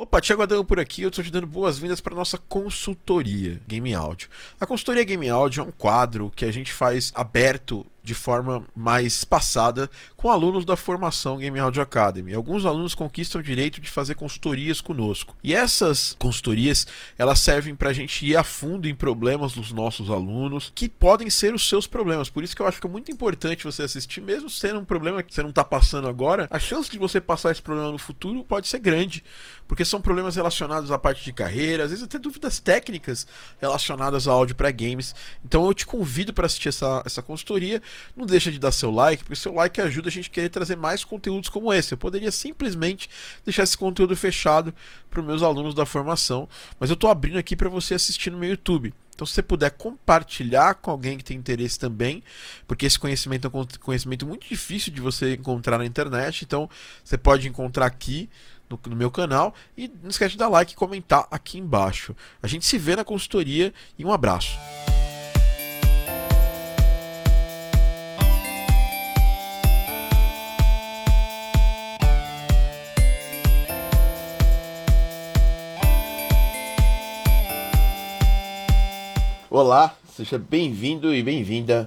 Opa, Thiago Adão por aqui, eu estou te dando boas-vindas para nossa consultoria Game Audio. A consultoria Game Audio é um quadro que a gente faz aberto de forma mais passada com alunos da formação Game Audio Academy. Alguns alunos conquistam o direito de fazer consultorias conosco. E essas consultorias, elas servem para a gente ir a fundo em problemas dos nossos alunos, que podem ser os seus problemas. Por isso que eu acho que é muito importante você assistir, mesmo sendo um problema que você não está passando agora, a chance de você passar esse problema no futuro pode ser grande, porque são problemas relacionados à parte de carreira, às vezes até dúvidas técnicas relacionadas ao áudio para games. Então eu te convido para assistir essa, essa consultoria não deixa de dar seu like, porque seu like ajuda a gente a querer trazer mais conteúdos como esse. Eu poderia simplesmente deixar esse conteúdo fechado para os meus alunos da formação, mas eu estou abrindo aqui para você assistir no meu YouTube. Então, se você puder compartilhar com alguém que tem interesse também, porque esse conhecimento é um conhecimento muito difícil de você encontrar na internet, então você pode encontrar aqui no, no, meu canal e não esquece de dar like e comentar aqui embaixo. A gente se vê na consultoria e um abraço. Olá, seja bem-vindo e bem-vinda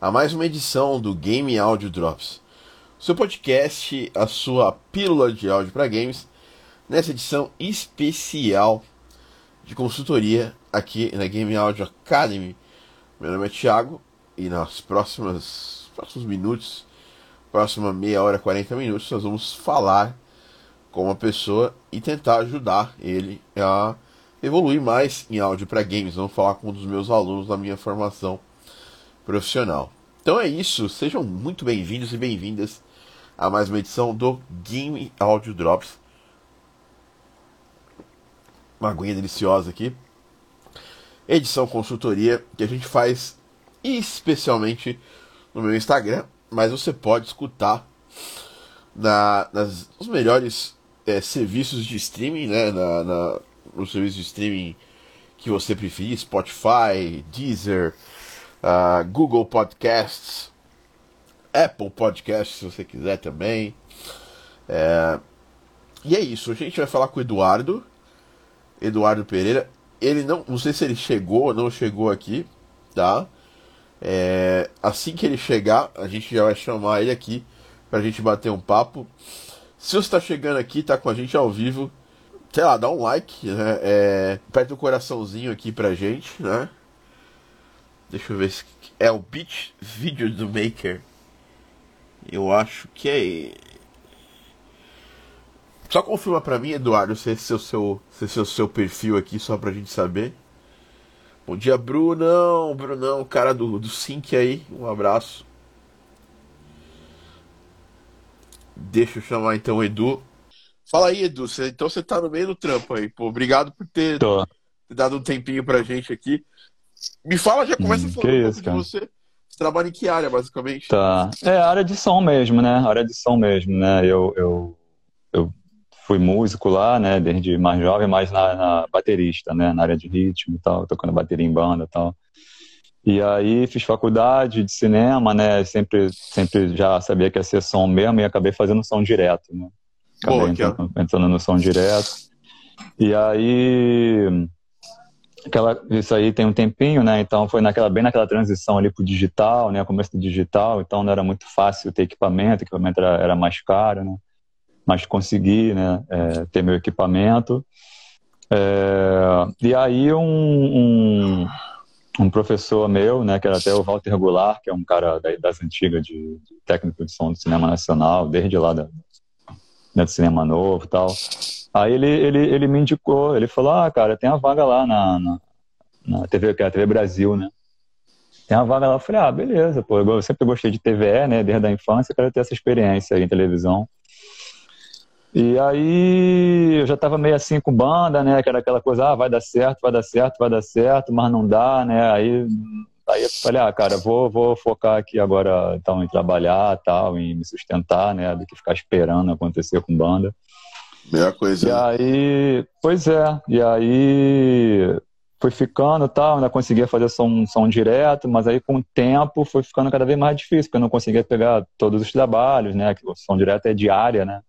a mais uma edição do Game Audio Drops, seu podcast, a sua pílula de áudio para games, nessa edição especial de consultoria aqui na Game Audio Academy. Meu nome é Thiago e nas próximas próximos minutos, próxima meia hora, 40 minutos, nós vamos falar com uma pessoa e tentar ajudar ele a evoluir mais em áudio para games. Vamos falar com um dos meus alunos da minha formação profissional. Então é isso, sejam muito bem-vindos e bem-vindas a mais uma edição do Game Audio Drops. Uma aguinha deliciosa aqui. Edição consultoria que a gente faz especialmente no meu Instagram, mas você pode escutar na, nas, nos melhores é, serviços de streaming, né, na, na no serviço de streaming que você preferir, Spotify, Deezer, uh, Google Podcasts, Apple Podcasts, se você quiser também. É... E é isso, a gente vai falar com o Eduardo, Eduardo Pereira. Ele não, não sei se ele chegou ou não chegou aqui, tá? É... Assim que ele chegar, a gente já vai chamar ele aqui pra gente bater um papo. Se você está chegando aqui, tá com a gente ao vivo, sei lá, dá um like, né? É, aperta o um coraçãozinho aqui pra gente, né? Deixa eu ver se é o Beat Video do Maker. Eu acho que é. Só confirma pra mim, Eduardo, se esse é o seu, se esse é o seu perfil aqui, só pra gente saber. Bom dia, Brunão, Brunão, cara do, do Sync aí, um abraço. Deixa eu chamar então o Edu. Fala aí, Edu. Cê, então você tá no meio do trampo aí. Pô, obrigado por ter, dado um tempinho pra gente aqui. Me fala, já começa hum, falando um isso, de você. Você trabalha em que área, basicamente? Tá. É, área de som mesmo, né? Área de som mesmo, né? Eu, eu, eu fui músico lá, né? Desde mais jovem, mas na, na baterista, né? Na área de ritmo e tal, tocando bateria em banda e tal. E aí fiz faculdade de cinema, né? Sempre, sempre já sabia que ia ser som mesmo e acabei fazendo som direto, né? Acabei Boa, entrando, entrando no som direto. E aí aquela, isso aí tem um tempinho, né? Então foi naquela bem naquela transição ali pro digital, né? Começo do digital, então não era muito fácil ter equipamento, equipamento era, era mais caro, né? Mas consegui, né? É, ter meu equipamento. É, e aí um, um, um, professor meu, né? Que era até o Walter Goulart, que é um cara das antigas de, de técnico de som do cinema nacional, desde lá da, né, do cinema novo e tal. Aí ele, ele, ele me indicou, ele falou, ah, cara, tem a vaga lá na, na, na TV, que é a TV Brasil, né? Tem a vaga lá. Eu falei, ah, beleza, pô, eu sempre gostei de TVE, né, desde a infância, quero ter essa experiência aí em televisão. E aí eu já tava meio assim com banda, né, que era aquela coisa, ah, vai dar certo, vai dar certo, vai dar certo, mas não dá, né, aí Aí eu falei, ah, cara, vou, vou focar aqui agora então, em trabalhar tal, em me sustentar, né? Do que ficar esperando acontecer com banda. Melhor coisa. E né? aí, pois é, e aí foi ficando tal, ainda conseguia fazer som, som direto, mas aí com o tempo foi ficando cada vez mais difícil, porque eu não conseguia pegar todos os trabalhos, né? Que o som direto é diária, né?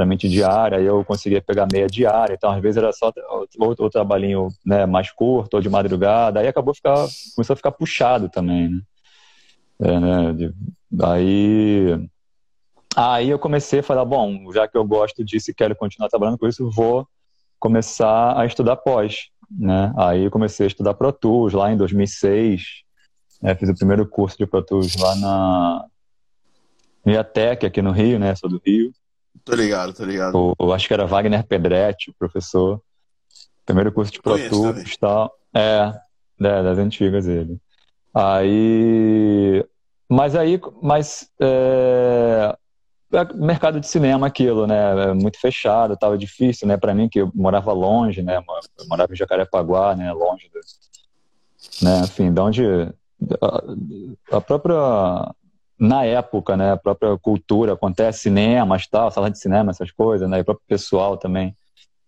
Extremamente diária, eu conseguia pegar meia diária, então às vezes era só outro trabalhinho né, mais curto, ou de madrugada, aí acabou ficar, começou a ficar puxado também, né? É, né? De, aí, aí eu comecei a falar, bom, já que eu gosto disso e quero continuar trabalhando com isso, vou começar a estudar pós, né? Aí eu comecei a estudar Pro Tools lá em 2006, né? fiz o primeiro curso de Pro Tools lá na Miatec, aqui no Rio, né? Sou do Rio. Tô ligado, tô ligado. O, acho que era Wagner Pedretti, professor. Primeiro curso de Pro Tools e tal. É, é, das antigas ele. Aí. Mas aí, mas. É, é, mercado de cinema aquilo, né? É muito fechado, tava difícil, né? Para mim que eu morava longe, né? Eu morava em Jacarepaguá, né? Longe, do, né? Enfim, de onde a, a própria na época, né, a própria cultura, acontece cinemas, tal, sala de cinema, essas coisas, né, e o próprio pessoal também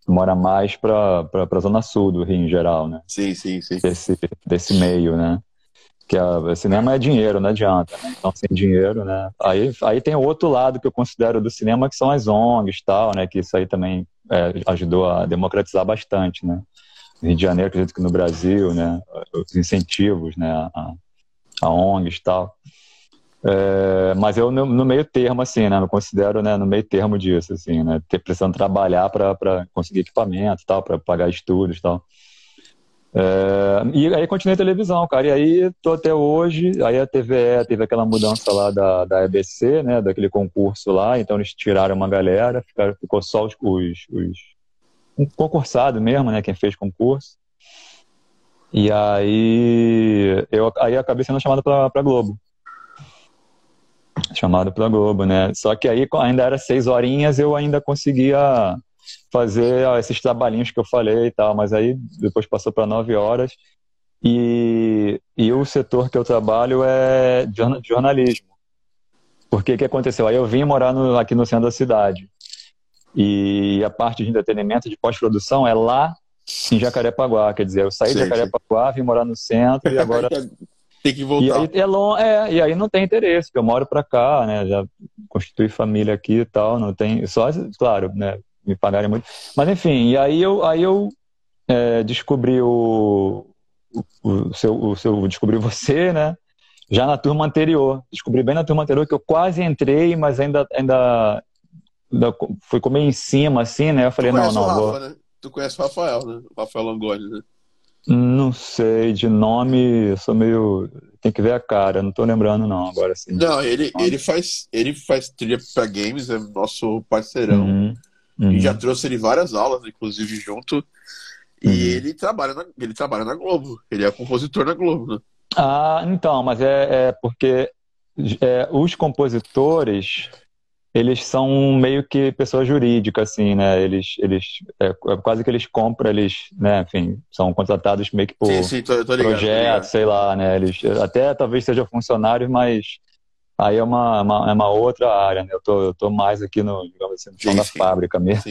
mora mais para a zona sul do Rio em geral, né? Sim, sim, sim. Desse, desse meio, né? Que a, cinema é dinheiro, não adianta, né? Então, sem dinheiro, né? Aí, aí tem o outro lado que eu considero do cinema, que são as ONGs tal, né? Que isso aí também é, ajudou a democratizar bastante, né? No Rio de Janeiro, acredito que no Brasil, né? Os incentivos, né? A, a ONGs tal. É, mas eu no, no, meio termo, assim, né? Me considero né, no meio termo disso, assim, né? Ter precisando trabalhar para conseguir equipamento tal, para pagar estudos tal. É, e aí continuei televisão, cara. E aí tô até hoje. Aí a TVE teve aquela mudança lá da, da EBC, né? Daquele concurso lá. Então eles tiraram uma galera, ficaram, ficou só os, os, os um concursado mesmo, né? Quem fez concurso. E aí eu aí acabei sendo chamado para Globo chamado pela Globo, né? Só que aí ainda era seis horinhas, eu ainda conseguia fazer esses trabalhinhos que eu falei e tal, mas aí depois passou para nove horas e, e o setor que eu trabalho é jornalismo. Porque que aconteceu? Aí eu vim morar no, aqui no centro da cidade e a parte de entretenimento, de pós-produção é lá em Jacarepaguá, quer dizer, eu saí sim, de Jacarepaguá, vim morar no centro e agora tem que voltar. E aí, é, long, é, e aí não tem interesse, porque eu moro pra cá, né? Já constitui família aqui e tal, não tem. Só, claro, né? Me pagarem muito. Mas enfim, e aí eu, aí eu é, descobri o, o, o, seu, o seu. Descobri você, né? Já na turma anterior. Descobri bem na turma anterior que eu quase entrei, mas ainda, ainda, ainda fui comer em cima, assim, né? Eu falei, não, não. Rafa, vou... né? Tu conhece o Rafael, né? O Rafael Langoni, né? Não sei, de nome, eu sou meio. Tem que ver a cara, não tô lembrando, não, agora sim. Não, ele, ele, faz, ele faz trilha pra games, é nosso parceirão. Uhum, uhum. E já trouxe ele várias aulas, inclusive, junto. E uhum. ele, trabalha na, ele trabalha na Globo. Ele é compositor na Globo, né? Ah, então, mas é, é porque é, os compositores eles são meio que pessoa jurídica, assim, né? Eles, eles é, é, quase que eles compram, eles, né? Enfim, são contratados meio que por sim, sim, tô, tô ligado, projeto, sei lá, né? Eles até talvez sejam funcionários, mas aí é uma, uma, é uma outra área, né? Eu tô, eu tô mais aqui no, digamos assim, no chão sim, da fábrica mesmo,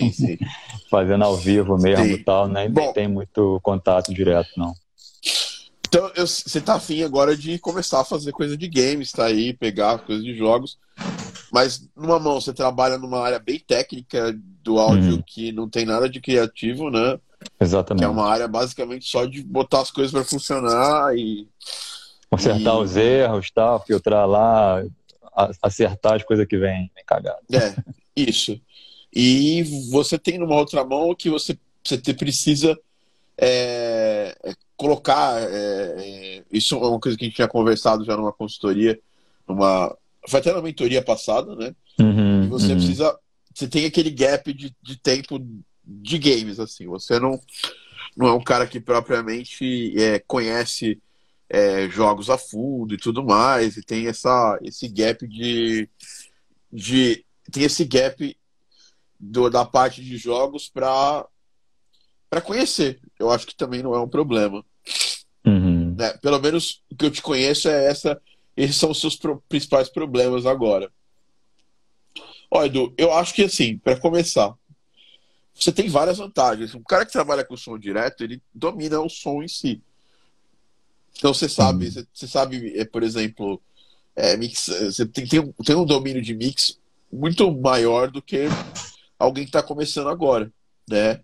fazendo ao vivo mesmo e tal, né? Nem Bom, tem muito contato direto, não. Então, eu, você tá afim agora de começar a fazer coisa de games, tá aí, pegar coisa de jogos. Mas numa mão você trabalha numa área bem técnica do áudio uhum. que não tem nada de criativo, né? Exatamente. Que é uma área basicamente só de botar as coisas para funcionar e consertar e... os erros, tal, filtrar lá, acertar as coisas que vêm vem cagadas. É, isso. E você tem numa outra mão que você, você precisa é, é, colocar. É, é, isso é uma coisa que a gente tinha conversado já numa consultoria, numa, foi até na mentoria passada, né? Uhum, você uhum. precisa. Você tem aquele gap de, de tempo de games, assim. Você não, não é um cara que propriamente é, conhece é, jogos a fundo e tudo mais, e tem essa, esse gap de. de tem esse gap do, da parte de jogos para para conhecer. Eu acho que também não é um problema. Uhum. Né? Pelo menos o que eu te conheço é essa esses são os seus principais problemas agora. Olha, Edu, eu acho que assim, para começar, você tem várias vantagens. Um cara que trabalha com som direto, ele domina o som em si. Então você sabe, uhum. você sabe, é, por exemplo, é, mix, você tem, tem, um, tem um domínio de mix muito maior do que alguém que está começando agora, né?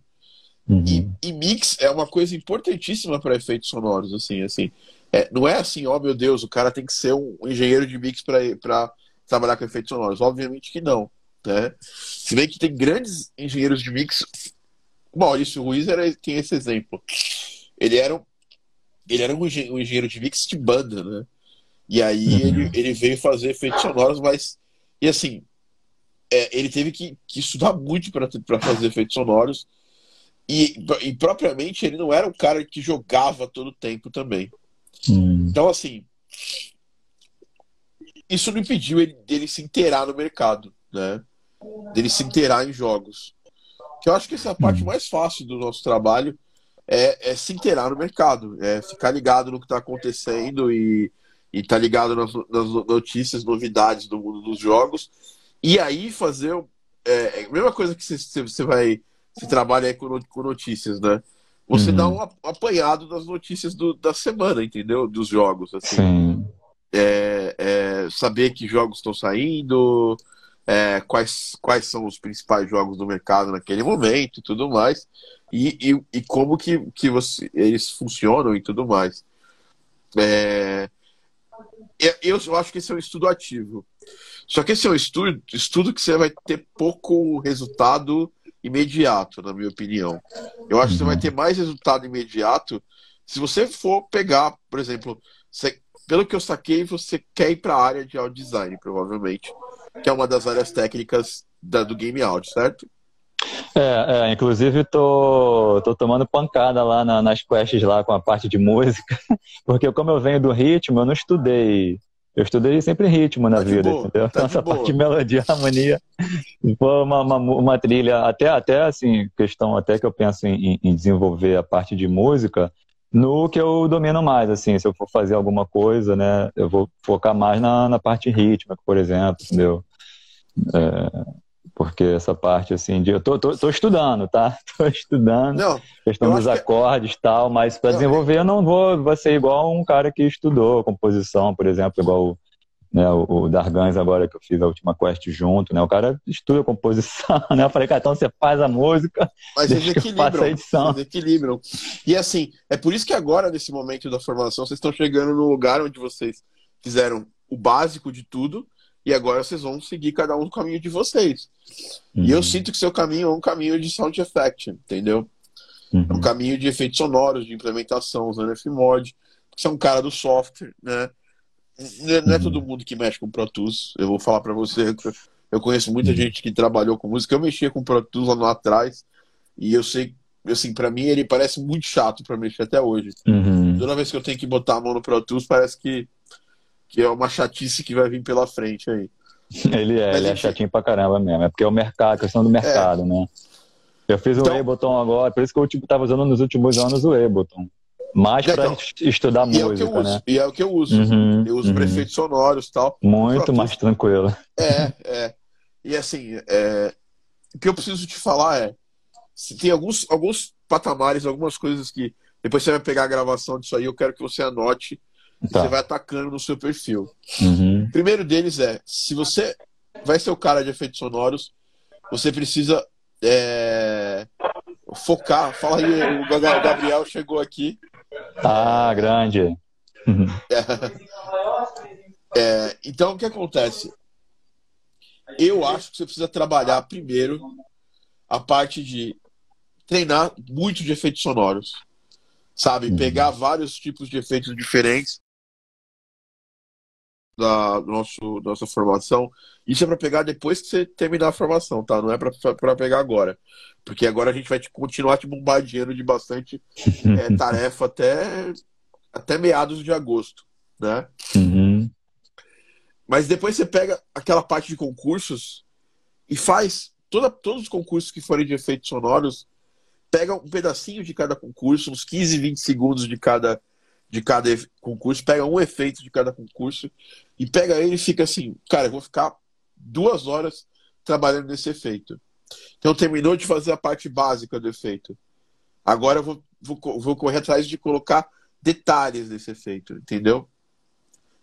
Uhum. E, e, mix é uma coisa importantíssima para efeitos sonoros, assim, assim. É, não é assim, ó oh, meu Deus, o cara tem que ser um engenheiro de mix para trabalhar com efeitos sonoros. Obviamente que não. Né? Se bem que tem grandes engenheiros de mix. O Maurício Ruiz era, tem esse exemplo. Ele era, um, ele era um engenheiro de mix de banda, né? E aí uhum. ele, ele veio fazer efeitos sonoros, mas. E assim, é, ele teve que, que estudar muito para fazer efeitos sonoros. E, e, propriamente ele não era um cara que jogava todo o tempo também. Hum. Então, assim, isso não impediu ele dele se inteirar no mercado, né? Dele se inteirar em jogos. Que eu acho que essa é a parte hum. mais fácil do nosso trabalho é, é se inteirar no mercado, é ficar ligado no que está acontecendo e, e tá ligado nas, nas, notícias, novidades do mundo dos jogos. E aí fazer. É, é a mesma coisa que você, vai. Você trabalha aí com, com notícias, né? Você uhum. dá um apanhado das notícias do, da semana, entendeu? Dos jogos, assim. Sim. É, é, saber que jogos estão saindo, é, quais, quais são os principais jogos do mercado naquele momento e tudo mais, e, e, e como que, que você, eles funcionam e tudo mais. É, eu, eu acho que esse é um estudo ativo. Só que esse é um estudo, estudo que você vai ter pouco resultado imediato, na minha opinião. Eu acho que você vai uhum. ter mais resultado imediato se você for pegar, por exemplo, você, pelo que eu saquei, você quer ir para a área de audio design, provavelmente, que é uma das áreas técnicas da, do game audio, certo? É, é, inclusive tô, tô tomando pancada lá na, nas quests lá com a parte de música, porque como eu venho do ritmo, eu não estudei eu estudei sempre ritmo na tá vida, boa, entendeu? Tá essa parte de melodia, harmonia, foi uma, uma, uma, trilha, até, até assim, questão até que eu penso em, em, desenvolver a parte de música, no que eu domino mais, assim, se eu for fazer alguma coisa, né, eu vou focar mais na, na parte rítmica, por exemplo, entendeu? É, porque essa parte, assim, de, eu tô, tô, tô estudando, tá? Tô estudando, não, questão dos acordes e tal, mas para desenvolver eu não vou, vou ser igual um cara que estudou composição, por exemplo, igual né, o, o Dargans agora que eu fiz a última quest junto, né? O cara estuda composição, né? Eu falei, cara, então você faz a música, mas eles equilibram, a edição. Eles equilibram. E assim, é por isso que agora, nesse momento da formação, vocês estão chegando no lugar onde vocês fizeram o básico de tudo, e agora vocês vão seguir cada um o caminho de vocês. Uhum. E eu uhum. sinto que seu caminho é um caminho de sound effect, entendeu? Uhum. É um caminho de efeitos sonoros, de implementação, usando Fmod. Você é um cara do software, né? Não é uhum. todo mundo que mexe com Pro Tools. Eu vou falar para você. Eu conheço muita uhum. gente que trabalhou com música. Eu mexia com Pro Tools lá atrás. E eu sei, assim, para mim ele parece muito chato para mexer até hoje. Uhum. Toda vez que eu tenho que botar a mão no Pro Tools, parece que que é uma chatice que vai vir pela frente aí. Ele é, Mas, ele é chatinho pra caramba mesmo. É porque é o mercado, questão do mercado, é. né? Eu fiz então, o Ableton agora, por isso que eu tipo, tava usando nos últimos anos o Ableton. Mais para então, estudar e música, é né? E é o que eu uso. Uhum, eu uso uhum. prefeitos sonoros e tal. Muito mais tranquilo. É, é. E assim, é... o que eu preciso te falar é: se tem alguns, alguns patamares, algumas coisas que depois você vai pegar a gravação disso aí, eu quero que você anote Tá. Você vai atacando no seu perfil. Uhum. Primeiro deles é: se você vai ser o cara de efeitos sonoros, você precisa é, focar. Fala aí, o Gabriel chegou aqui. Ah, grande. Uhum. É, é, então, o que acontece? Eu acho que você precisa trabalhar primeiro a parte de treinar muito de efeitos sonoros. Sabe? Uhum. Pegar vários tipos de efeitos diferentes da nosso, nossa formação. Isso é para pegar depois que você terminar a formação, tá? Não é para pegar agora. Porque agora a gente vai te, continuar te bombardeando de bastante é, tarefa até, até meados de agosto, né? Uhum. Mas depois você pega aquela parte de concursos e faz toda, todos os concursos que forem de efeitos sonoros, pega um pedacinho de cada concurso, uns 15, 20 segundos de cada de cada concurso, pega um efeito de cada concurso e pega ele e fica assim, cara, eu vou ficar duas horas trabalhando nesse efeito. Então terminou de fazer a parte básica do efeito. Agora eu vou, vou, vou correr atrás de colocar detalhes desse efeito, entendeu?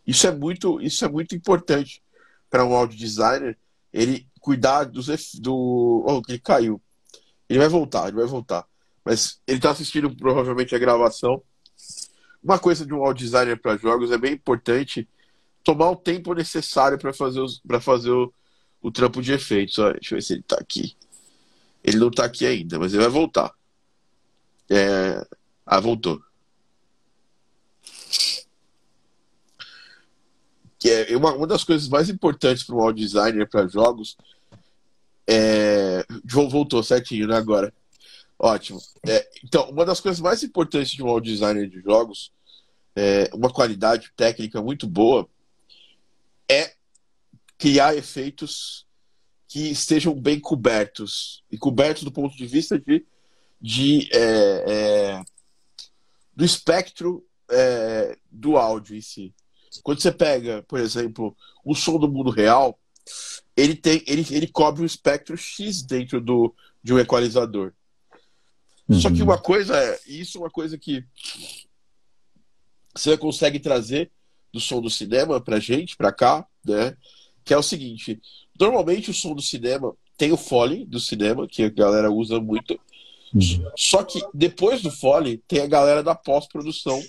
Isso é muito, isso é muito importante para um audio designer. Ele cuidar dos do. Oh, ele caiu. Ele vai voltar, ele vai voltar. Mas ele está assistindo provavelmente a gravação. Uma coisa de um audio designer para jogos é bem importante tomar o tempo necessário para fazer, os, fazer o, o trampo de efeitos. Olha, deixa eu ver se ele está aqui. Ele não está aqui ainda, mas ele vai voltar. É... Ah, voltou. Que é uma, uma das coisas mais importantes para um audio designer para jogos é... Voltou certinho, né, agora. Ótimo. É, então, uma das coisas mais importantes de um audio designer de jogos, é, uma qualidade técnica muito boa, é criar efeitos que estejam bem cobertos. E cobertos do ponto de vista de, de é, é, do espectro é, do áudio em si. Quando você pega, por exemplo, o som do mundo real, ele tem ele, ele cobre um espectro X dentro do, de um equalizador. Uhum. Só que uhum. uma coisa é, isso é uma coisa que você consegue trazer do som do cinema pra gente, pra cá, né? Que é o seguinte: normalmente o som do cinema tem o fole do cinema, que a galera usa muito. Uhum. Só que depois do fole tem a galera da pós-produção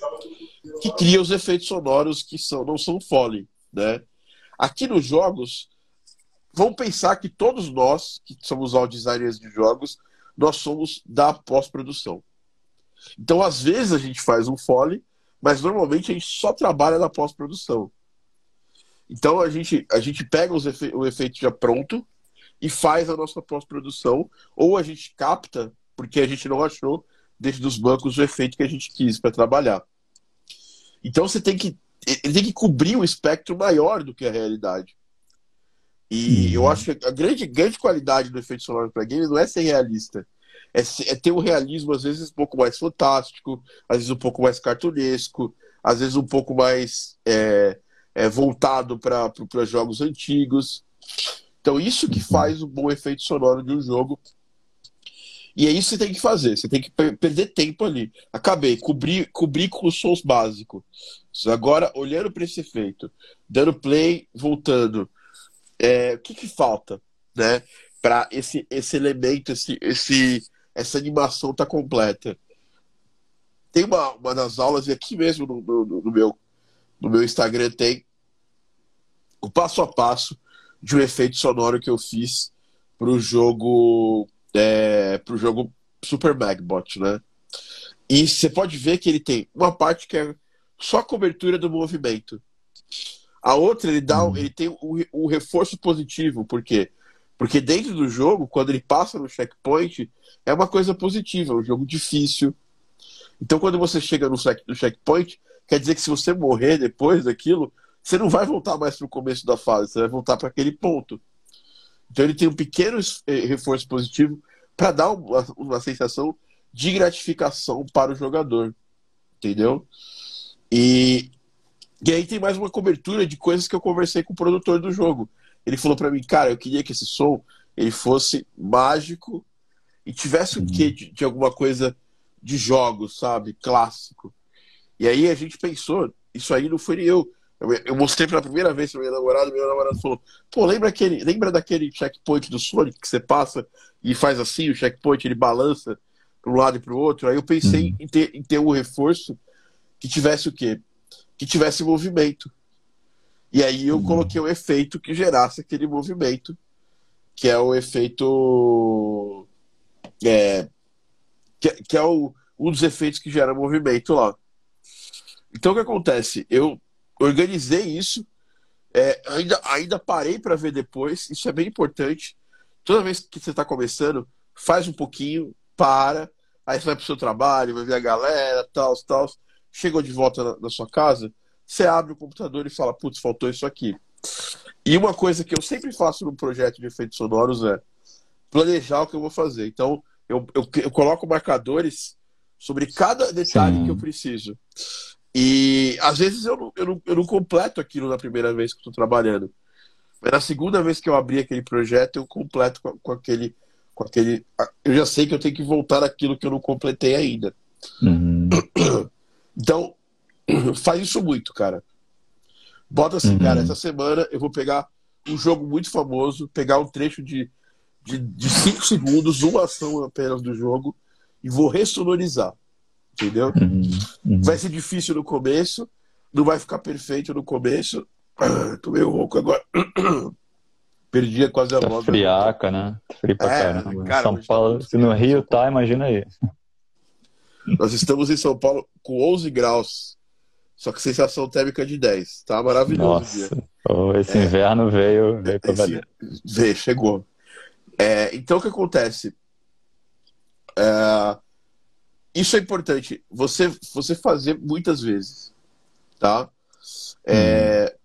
que cria os efeitos sonoros que são, não são fole, né? Aqui nos jogos, vamos pensar que todos nós, que somos audio designers de jogos, nós somos da pós-produção. Então, às vezes a gente faz um fole, mas normalmente a gente só trabalha na pós-produção. Então a gente, a gente pega os efe o efeito já pronto e faz a nossa pós-produção, ou a gente capta, porque a gente não achou dentro dos bancos o efeito que a gente quis para trabalhar. Então você tem que tem que cobrir um espectro maior do que a realidade. E uhum. eu acho que a grande, grande qualidade do efeito sonoro para games não é ser realista. É, é, ter um realismo, às vezes, um pouco mais fantástico, às vezes um pouco mais cartunesco, às vezes um pouco mais é, é, voltado para jogos antigos. Então, isso que uhum. faz o bom efeito sonoro de um jogo. E é isso que você tem que fazer. Você tem que per perder tempo ali. Acabei, cobrir, cobrir com os sons básicos. Agora, olhando para esse efeito, dando play, voltando é, o que, que falta, né? Para esse, esse elemento, esse, esse, essa animação tá completa. Tem uma, uma das aulas, e aqui mesmo no, no, no, meu, no meu Instagram tem o passo a passo de um efeito sonoro que eu fiz pro jogo é, pro jogo Super Magbot, né? E você pode ver que ele tem uma parte que é só cobertura do movimento. A outra, ele dá, uhum. ele tem o, o reforço positivo, por quê? Porque dentro do jogo, quando ele passa no checkpoint, é uma coisa positiva, é um jogo difícil. Então, quando você chega no, no checkpoint, quer dizer que se você morrer depois daquilo, você não vai voltar mais para o começo da fase, você vai voltar para aquele ponto. Então, ele tem um pequeno eh, reforço positivo para dar uma, uma sensação de gratificação para o jogador. Entendeu? E e aí tem mais uma cobertura de coisas que eu conversei com o produtor do jogo. Ele falou para mim, cara, eu queria que esse som ele fosse mágico e tivesse uhum. o quê de, de, alguma coisa de jogos, sabe? Clássico. E aí a gente pensou, isso aí não foi eu. Eu, eu mostrei pela primeira vez para minha namorada, meu namorado falou: pô, lembra, aquele, lembra daquele checkpoint do Sonic que você passa e faz assim, o checkpoint ele balança para um lado e para o outro? Aí eu pensei uhum. em, ter, em ter um reforço que tivesse o quê? Que tivesse movimento. E aí eu uhum. coloquei um efeito que gerasse aquele movimento, que é o efeito. É, que, que é o, um dos efeitos que gera movimento lá. Então o que acontece? Eu organizei isso, é, ainda, ainda parei para ver depois, isso é bem importante. Toda vez que você está começando, faz um pouquinho, para, aí você vai para o seu trabalho, vai ver a galera, tal, tal chegou de volta na, na sua casa, você abre o computador e fala, putz, faltou isso aqui. E uma coisa que eu sempre faço no projeto de efeitos sonoros é planejar o que eu vou fazer. Então, eu, eu, eu coloco marcadores sobre cada detalhe Sim. que eu preciso. E às vezes eu não, eu, não, eu não completo aquilo na primeira vez que estou trabalhando. Mas na segunda vez que eu abri aquele projeto, eu completo com, com, aquele. com aquele. Eu já sei que eu tenho que voltar aquilo que eu não completei ainda. Uhum. Então, faz isso muito, cara. Bota assim, uhum. cara, essa semana eu vou pegar um jogo muito famoso, pegar um trecho de 5 de, de cinco segundos, uma ação apenas do jogo, e vou ressonorizar. Entendeu? Uhum, uhum. Vai ser difícil no começo, não vai ficar perfeito no começo. Ah, tô meio rouco agora. Perdi quase a Tá voz. friaca, né? Tá frio pra É, caramba. cara, São tá Paulo, muito se no. Rio tá, imagina aí. Nós estamos em São Paulo com 11 graus. Só que sensação térmica de 10. Tá maravilhoso. Nossa, esse inverno veio, veio pra Esse- valer. Vê, chegou. É, então o que acontece? É, isso é importante. Você, você fazer muitas vezes. Tá? É,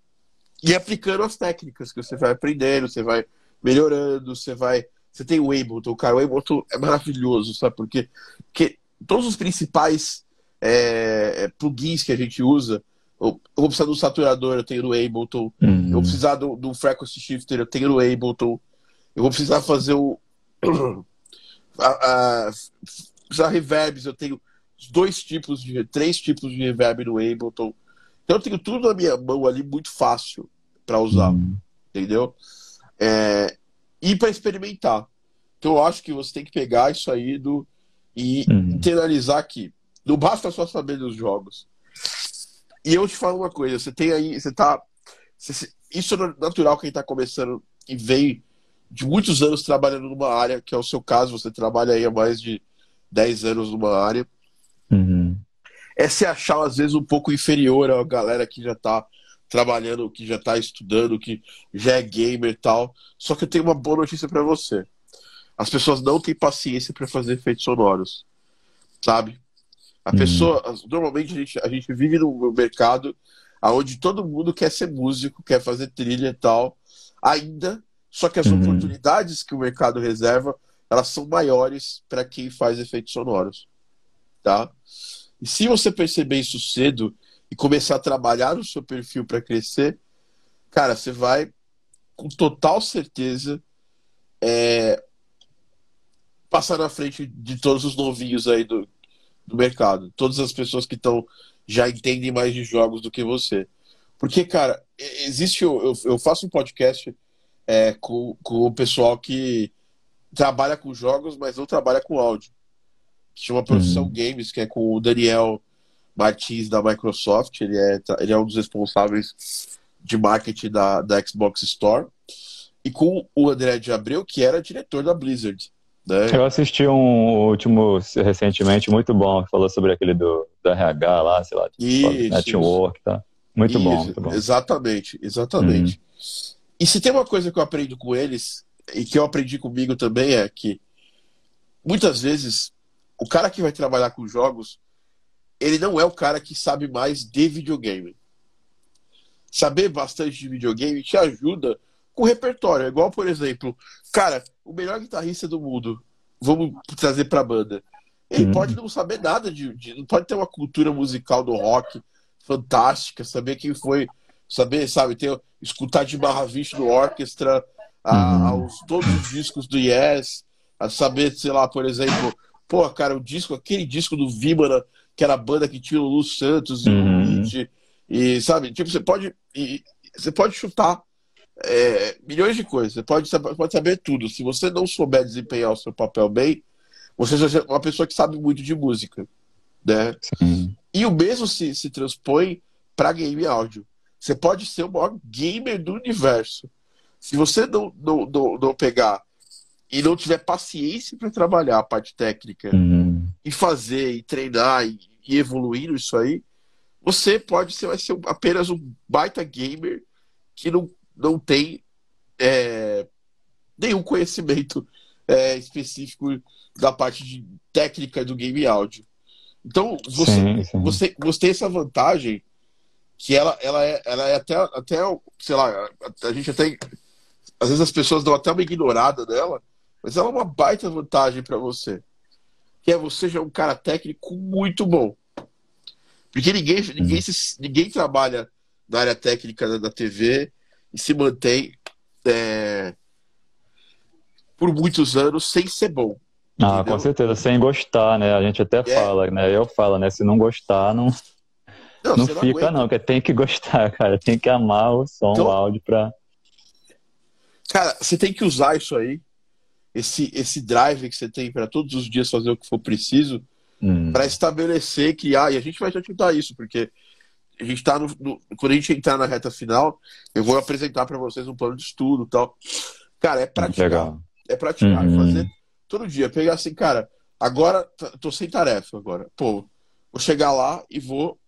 E aplicando as técnicas que você vai aprendendo, você vai melhorando, você vai. Você tem o Ableton, cara. O Ableton é maravilhoso, sabe? Porque, porque todos os principais é, é, plugins que a gente usa. Eu, eu vou precisar do saturador, eu tenho no Ableton. Eu Uhum. vou precisar do, do frequency shifter, eu tenho no Ableton. Eu vou precisar fazer o. a, a, precisar reverbs, eu tenho dois tipos de. três tipos de reverb no Ableton. Então eu tenho tudo na minha mão ali muito fácil para usar, Uhum. entendeu? É, e para experimentar. Então eu acho que você tem que pegar isso aí do, e Uhum. internalizar que não basta só saber dos jogos. E eu te falo uma coisa, você tem aí, você tá. você- isso é natural quem tá começando e vem de muitos anos trabalhando numa área, que é o seu caso, você trabalha aí há mais de 10 anos numa área. Uhum. É se achar, às vezes, um pouco inferior à galera que já tá trabalhando, que já tá estudando, que já é gamer e tal. Só que eu tenho uma boa notícia para você. As pessoas não têm paciência para fazer efeitos sonoros. Sabe? A Uhum. pessoa, normalmente a gente, a gente vive num mercado onde todo mundo quer ser músico, quer fazer trilha e tal, ainda, só que as Uhum. oportunidades que o mercado reserva, elas são maiores para quem faz efeitos sonoros, tá? E se você perceber isso cedo e começar a trabalhar no seu perfil para crescer, cara, você vai com total certeza é, passar na frente de todos os novinhos aí do, do mercado. Todas as pessoas que estão já entendem mais de jogos do que você. Porque, cara, existe. Eu, eu- eu faço um podcast é, com, com o pessoal que trabalha com jogos, mas não trabalha com áudio. Que chama Profissão Uhum. Games, que é com o Daniel Martins da Microsoft. Ele é, ele é um dos responsáveis de marketing da, da Xbox Store. E com o André de Abreu, que era diretor da Blizzard. Né? Eu assisti um último recentemente muito bom, que falou sobre aquele do, do RH lá, sei lá, tipo, Isso, network, tá? Muito bom, Isso, muito bom. Exatamente, exatamente. E se tem uma coisa que eu aprendo com eles, e que eu aprendi comigo também, é que muitas vezes o cara que vai trabalhar com jogos, ele não é o cara que sabe mais de videogame. Saber bastante de videogame te ajuda com repertório. É igual, por exemplo, cara, o melhor guitarrista do mundo, vamos trazer pra banda. Ele Uhum. pode não saber nada de, de. Não pode ter uma cultura musical do rock fantástica, saber quem foi, saber, sabe, ter, escutar de Mahavishnu no orquestra, a, Uhum. aos, todos os discos do Yes, a saber, sei lá, por exemplo, pô, cara, o disco, aquele disco do Vimana, que era a banda que tinha o Lu Santos e Uhum. o Luigi, e sabe, tipo, você pode. e- você pode chutar é, milhões de coisas, você pode, saber- pode saber tudo. Se você não souber desempenhar o seu papel bem, você já é uma pessoa que sabe muito de música, né? Sim. E o mesmo se, se transpõe para game áudio. Você pode ser o maior gamer do universo. Se você não, não, não, não pegar e não tiver paciência para trabalhar a parte técnica Uhum. e fazer, e treinar e, e evoluir isso aí, você pode ser, vai ser apenas um baita gamer que não, não tem é, nenhum conhecimento é, específico da parte de técnica do game áudio. Então, você, Sim, sim. você, você tem essa vantagem que ela, ela, é, ela é até, até, sei lá, a, gente até. Às vezes as pessoas dão até uma ignorada dela, mas ela é uma baita vantagem para você. Que é você já é um cara técnico muito bom. Porque ninguém, ninguém, se, ninguém trabalha na área técnica da, da TV e se mantém é, por muitos anos sem ser bom. Ah, Entendeu? com certeza, sem gostar, né? A gente até fala, né? Eu falo, né? Se não gostar, não, não você fica, aguenta. não, porque tem que gostar, cara. Tem que amar o som, Então- o áudio pra. Cara, você tem que usar isso aí, esse, esse drive que você tem para todos os dias fazer o que for preciso, Hum. para estabelecer que, ah, e a gente vai te ajudar isso, porque a gente tá no, no- quando a gente entrar na reta final, eu vou apresentar para vocês um plano de estudo tal. Cara, é praticar. Legal. É praticar, é Uhum. fazer todo dia. Pegar assim, cara, agora tô sem tarefa agora. Pô, vou chegar lá e vou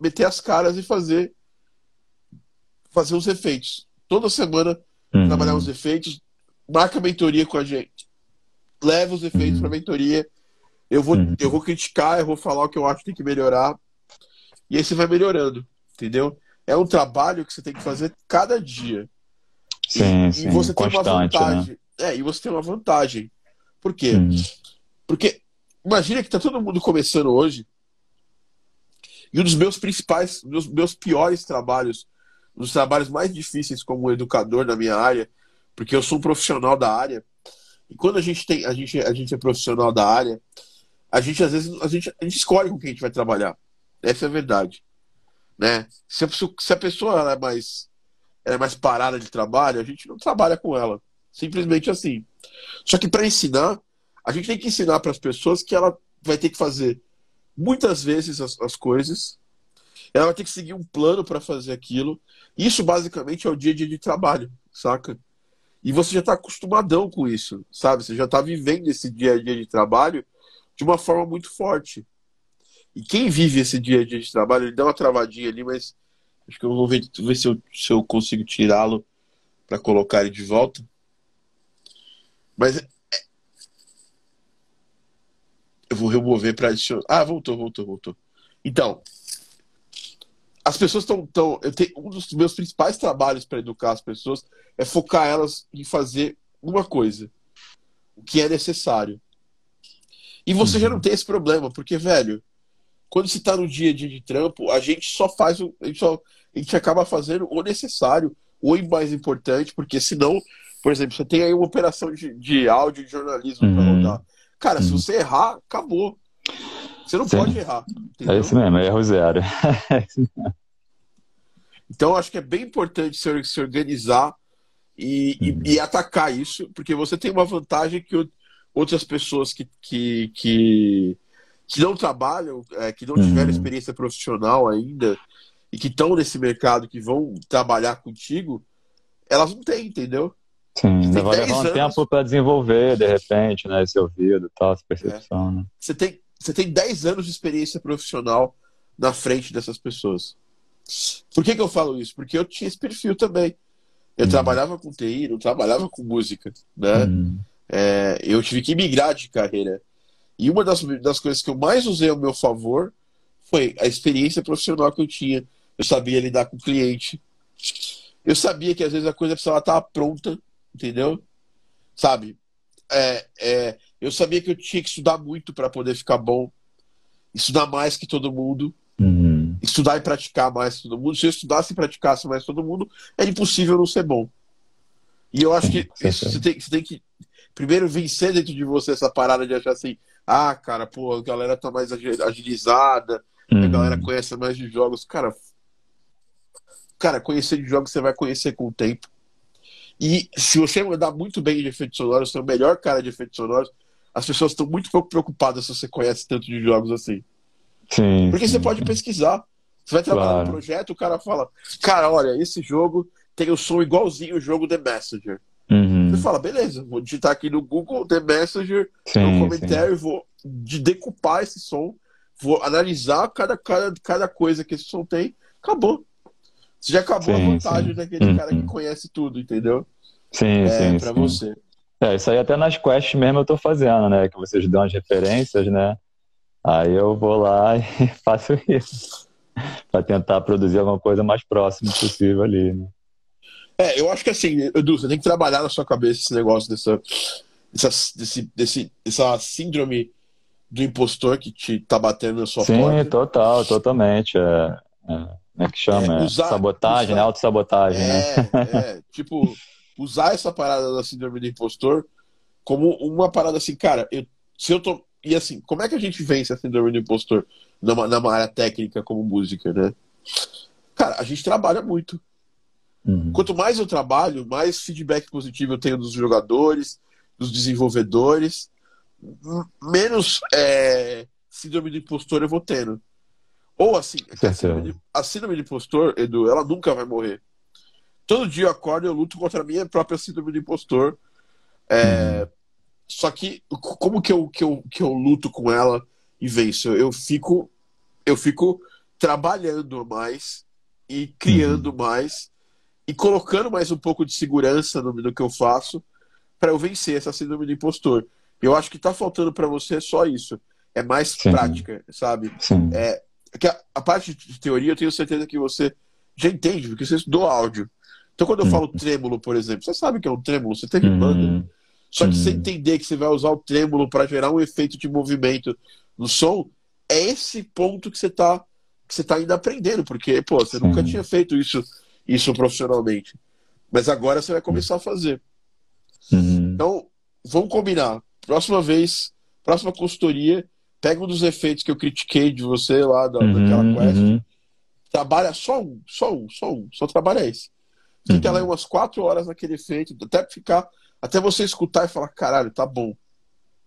meter as caras e fazer fazer os efeitos. Toda semana Uhum. trabalhar os efeitos, marca a mentoria com a gente. Leva os efeitos Uhum. pra mentoria. Eu vou, Uhum. eu vou criticar, eu vou falar o que eu acho que tem que melhorar. E aí você vai melhorando, entendeu? É um trabalho que você tem que fazer cada dia. Sim, e, sim. e você tem uma né? vantagem. É, e você tem uma vantagem. Por quê? Uhum. Porque imagina que tá todo mundo começando hoje. E um dos meus principais, meus, meus piores trabalhos, um dos trabalhos mais difíceis como educador na minha área, porque eu sou um profissional da área. E quando a gente tem, a gente, a gente é profissional da área, a gente às vezes a gente, a gente escolhe com quem a gente vai trabalhar. Essa é a verdade, né? Se a pessoa, se a pessoa é mais é mais parada de trabalho, a gente não trabalha com ela. Simplesmente assim. Só que para ensinar, a gente tem que ensinar para as pessoas que ela vai ter que fazer muitas vezes as, as coisas. Ela vai ter que seguir um plano para fazer aquilo. Isso basicamente é o dia a dia de trabalho, saca? E você já está acostumadão com isso, sabe? Você já está vivendo esse dia a dia de trabalho de uma forma muito forte. E quem vive esse dia a dia de trabalho, ele dá uma travadinha ali, mas acho que eu vou ver, ver se, eu, se eu consigo tirá-lo para colocar ele de volta. Mas é- eu vou remover para adicionar. Ah, voltou, voltou, voltou. Então, as pessoas estão. Tão, eu tenho, um dos meus principais trabalhos para educar as pessoas é focar elas em fazer uma coisa, o que é necessário. E você já não tem esse problema, porque, velho, quando você está no dia a dia de trampo, a gente só faz o. A gente, só, a gente acaba fazendo o necessário, o mais importante, porque senão, por exemplo, você tem aí uma operação de, de áudio de jornalismo para Uhum. rodar. Cara, se Uhum. você errar, acabou. Você não Sim. pode errar. É entendeu? isso mesmo, é erro zero. Então, acho que é bem importante se, se organizar e, e- Uhum. e atacar isso, porque você tem uma vantagem que outras pessoas que, que, que, que não trabalham, é, que não tiveram Uhum. experiência profissional ainda e que estão nesse mercado, que vão trabalhar contigo, elas não têm, entendeu? Sim, Você tem vai 10 levar um anos. tempo para desenvolver, de repente, né? Esse ouvido e tal, essa percepção, né? Você tem, você tem 10 anos de experiência profissional na frente dessas pessoas. Por que, que eu falo isso? Porque eu tinha esse perfil também. Eu Uhum. trabalhava com TI, não trabalhava com música, né? Uhum. É, eu tive que migrar de carreira. E uma das, das coisas que eu mais usei ao meu favor foi a experiência profissional que eu tinha. Eu sabia lidar com o cliente. Eu sabia que às vezes a coisa precisava estar pronta, entendeu? Sabe? É, é, eu sabia que eu tinha que estudar muito para poder ficar bom. Estudar mais que todo mundo. Uhum. Estudar e praticar mais que todo mundo. Se eu estudasse e praticasse mais que todo mundo, era impossível não ser bom. E eu acho que você, tem, você tem que primeiro vencer dentro de você essa parada de achar assim, ah, cara, pô, a galera tá mais agi- agilizada, a Uhum. galera conhece mais de jogos. Cara, cara, conhecer de jogos você vai conhecer com o tempo. E se você mandar muito bem de efeitos sonoros, você é o melhor cara de efeitos sonoros, as pessoas estão muito pouco preocupadas se você conhece tanto de jogos assim. Sim, Porque sim, você pode pesquisar. Você vai trabalhar Claro. no projeto, o cara fala, cara, olha, esse jogo tem o som igualzinho o jogo The Messenger. Uhum. Você fala, beleza, vou digitar aqui no Google The Messenger, no Sim, sim. comentário, vou de decupar esse som, vou analisar cada, cada, cada coisa que esse som tem, acabou. Você já acabou Sim, a vantagem sim. daquele cara que Uhum. conhece tudo, entendeu? Sim, É, sim, pra sim. você. É, isso aí até nas quests mesmo eu tô fazendo, né? Que vocês dão as referências, né? Aí eu vou lá e faço isso. Pra tentar produzir alguma coisa mais próxima possível ali, né? É, eu acho que assim, Edu, você tem que trabalhar na sua cabeça esse negócio dessa, dessa, desse, desse, essa síndrome do impostor que te tá batendo na sua Sim, porta. total, totalmente. É, é, como é que chama? É, É, usar- sabotagem, usar- né? Autossabotagem, né? É, é, tipo, usar essa parada da síndrome do impostor como uma parada assim, cara, eu, se eu tô. E assim, como é que a gente vence a síndrome do impostor numa, numa área técnica como música, né? Cara, a gente trabalha muito. Uhum. Quanto mais eu trabalho, mais feedback positivo eu tenho dos jogadores, dos desenvolvedores, menos é, síndrome do impostor eu vou tendo. Ou assim, a Certeza. síndrome, de, a síndrome do impostor, Edu, ela nunca vai morrer. Todo dia eu acordo e eu luto contra a minha própria síndrome do impostor. É, Só que como que eu, que, eu, que eu luto com ela e venço? Eu fico, eu fico trabalhando mais e criando mais e colocando mais um pouco de segurança no, no que eu faço para eu vencer essa síndrome do impostor. Eu acho que tá faltando para você só isso. É mais Sim. prática, sabe? Sim. É, que a, a parte de teoria eu tenho certeza que você já entende, porque você estudou áudio. Então, quando eu Uhum. falo trêmulo, por exemplo, você sabe que é um trêmulo, você teve banda. Uhum. Só que você Uhum. entender que você vai usar o trêmulo para gerar um efeito de movimento no som, é esse ponto que você tá, que você tá ainda aprendendo, porque, pô, você Sim. nunca tinha feito isso, isso profissionalmente. Mas agora você vai começar a fazer. Uhum. Então, vamos combinar. Próxima vez, próxima consultoria, pega um dos efeitos que eu critiquei de você lá da, daquela Uhum. quest, Uhum. trabalha só um, só um, só um, só trabalha esse. Fica Uhum. lá umas quatro horas naquele efeito, até ficar, até você escutar e falar, caralho, tá bom.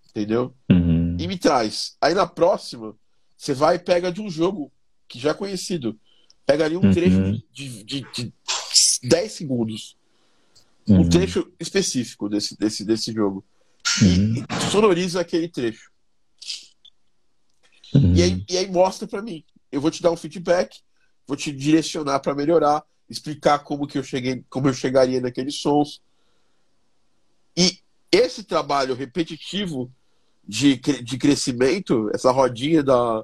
Entendeu? Uhum. E me traz. Aí na próxima, você vai e pega de um jogo que já é conhecido. Pega ali um Uhum. trecho de, de, de 10 segundos. Um Uhum. trecho específico desse, desse, desse jogo. Uhum. E, e sonoriza aquele trecho. Uhum. E aí, e aí mostra pra mim. Eu vou te dar um feedback, vou te direcionar pra melhorar, explicar como que eu cheguei, como eu chegaria naqueles sons. E esse trabalho repetitivo de, de crescimento, essa rodinha da.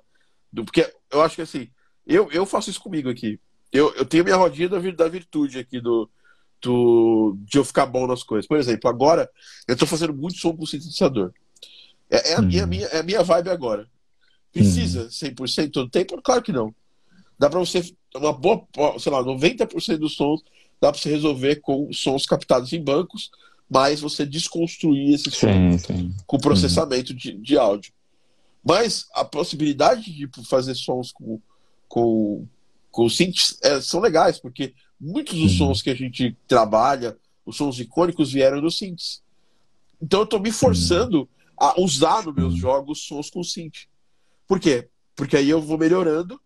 Do, porque eu acho que assim, eu, eu faço isso comigo aqui. Eu, eu tenho minha rodinha da, da virtude aqui do, do, de eu ficar bom nas coisas. Por exemplo, agora eu tô fazendo muito som com sintetizador. É, é, a, minha, Uhum. minha, é a minha vibe agora. Precisa 100% todo tempo? Claro que não. Dá pra você, uma boa, sei lá, 90% dos sons dá pra você resolver com sons captados em bancos, mas você desconstruir esses sons Sim, sim. com processamento de, de áudio. Mas a possibilidade de fazer sons com, com, com synths é, são legais, porque muitos dos Uhum. sons que a gente trabalha, os sons icônicos, vieram dos synths. Então eu tô me forçando a usar nos meus Uhum. jogos sons com synth. Por quê? Porque aí eu vou melhorando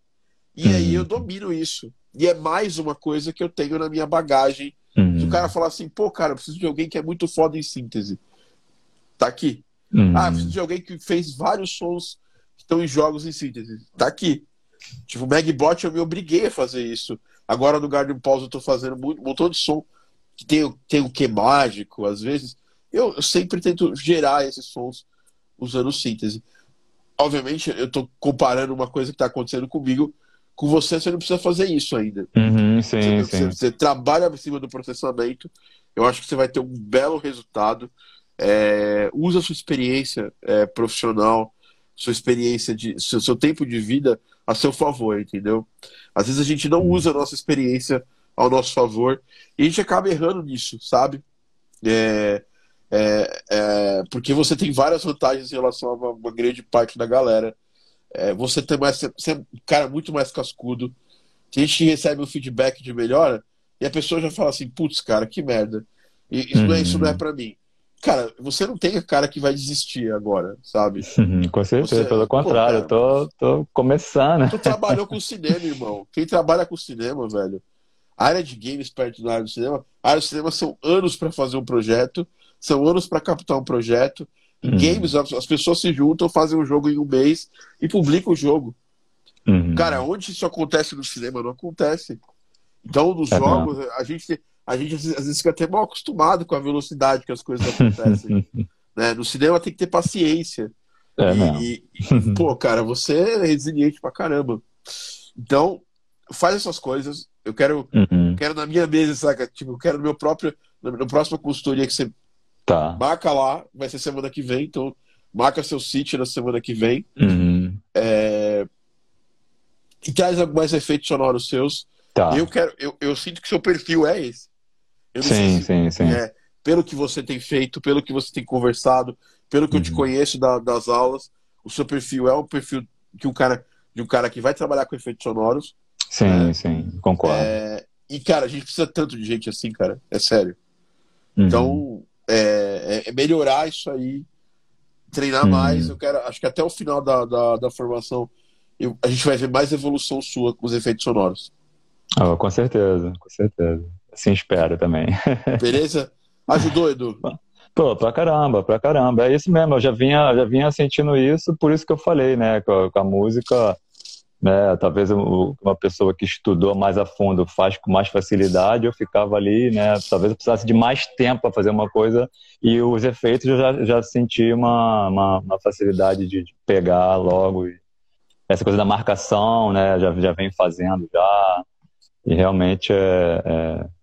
e aí eu Uhum. domino isso. E é mais uma coisa que eu tenho na minha bagagem se o cara falar assim, pô, cara, eu preciso de alguém que é muito foda em síntese. Tá aqui. Ah, preciso de alguém que fez vários sons que estão em jogos em síntese. Tá aqui. Tipo, o Magbot eu me obriguei a fazer isso. Agora no Garden Pause eu tô fazendo muito, um montão de som que tem, tem o que mágico, às vezes. Eu, eu sempre tento gerar esses sons usando síntese. Obviamente, eu tô comparando uma coisa que tá acontecendo comigo com você, você não precisa fazer isso ainda. Uhum, sim, Você, sim. você- você trabalha em cima do processamento, eu acho que você vai ter um belo resultado. É, usa sua experiência é, profissional, sua experiência de seu, seu tempo de vida a seu favor, entendeu? Às vezes a gente não usa a nossa experiência ao nosso favor e a gente acaba errando nisso, sabe? É, é, é, porque você tem várias vantagens em relação a uma, uma grande parte da galera. É, você tem mais, você é um cara muito mais cascudo. Tem gente que recebe um feedback de melhora e a pessoa já fala assim, putz, cara, que merda. Isso, não é, isso não é pra mim. Cara, você não tem cara que vai desistir agora, sabe? Uhum, com certeza, Você- pelo pô, contrário, eu tô, tô começando. Tu trabalhou com cinema, irmão. Quem trabalha com cinema, velho, a área de games perto da área do cinema, a área do cinema são anos pra fazer um projeto, são anos pra captar um projeto. Em Uhum. games, as as pessoas se juntam, fazem um jogo em um mês e publicam o jogo. Uhum. Cara, onde isso acontece no cinema? Não acontece. Então, nos É jogos, a gente, a gente às vezes fica até mal acostumado com a velocidade que as coisas acontecem. né? No cinema tem que ter paciência. É, E- e, pô, cara, você é resiliente pra caramba. Então, faz essas coisas. Eu quero, Uhum. quero na minha mesa, saca? Tipo, eu quero no meu próprio. Na próxima consultoria que você Tá. marca lá, vai ser semana que vem. Então, marca seu sítio na semana que vem. Uhum. E traz mais efeitos sonoros seus. Tá. Eu quero, eu, eu sinto que seu perfil é esse. Sim, sim, sim. é, pelo que você tem feito, pelo que você tem conversado, pelo que eu te Uhum. conheço da- das aulas, o seu perfil é um perfil que um cara, de um cara que vai trabalhar com efeitos sonoros. Sim, sim, concordo. É, e, cara, a gente precisa tanto de gente assim, cara. É sério. Uhum. Então, é, é, melhorar isso aí, treinar uhum. mais. Eu quero, acho que até o final da, da, da formação eu, a gente vai ver mais evolução sua com os efeitos sonoros. Oh, com certeza, com certeza. Assim espero também. Beleza? Ajudou, Edu? Pô, pra caramba, pra caramba. É isso mesmo, eu já vinha, já vinha sentindo isso, por isso que eu falei, né, com a, música, né, talvez uma pessoa que estudou mais a fundo faz com mais facilidade, eu ficava ali, né, talvez eu precisasse de mais tempo para fazer uma coisa e os efeitos eu já, já senti uma, uma, uma facilidade de pegar logo. E essa coisa da marcação, né, já, já vem fazendo já, e realmente é, é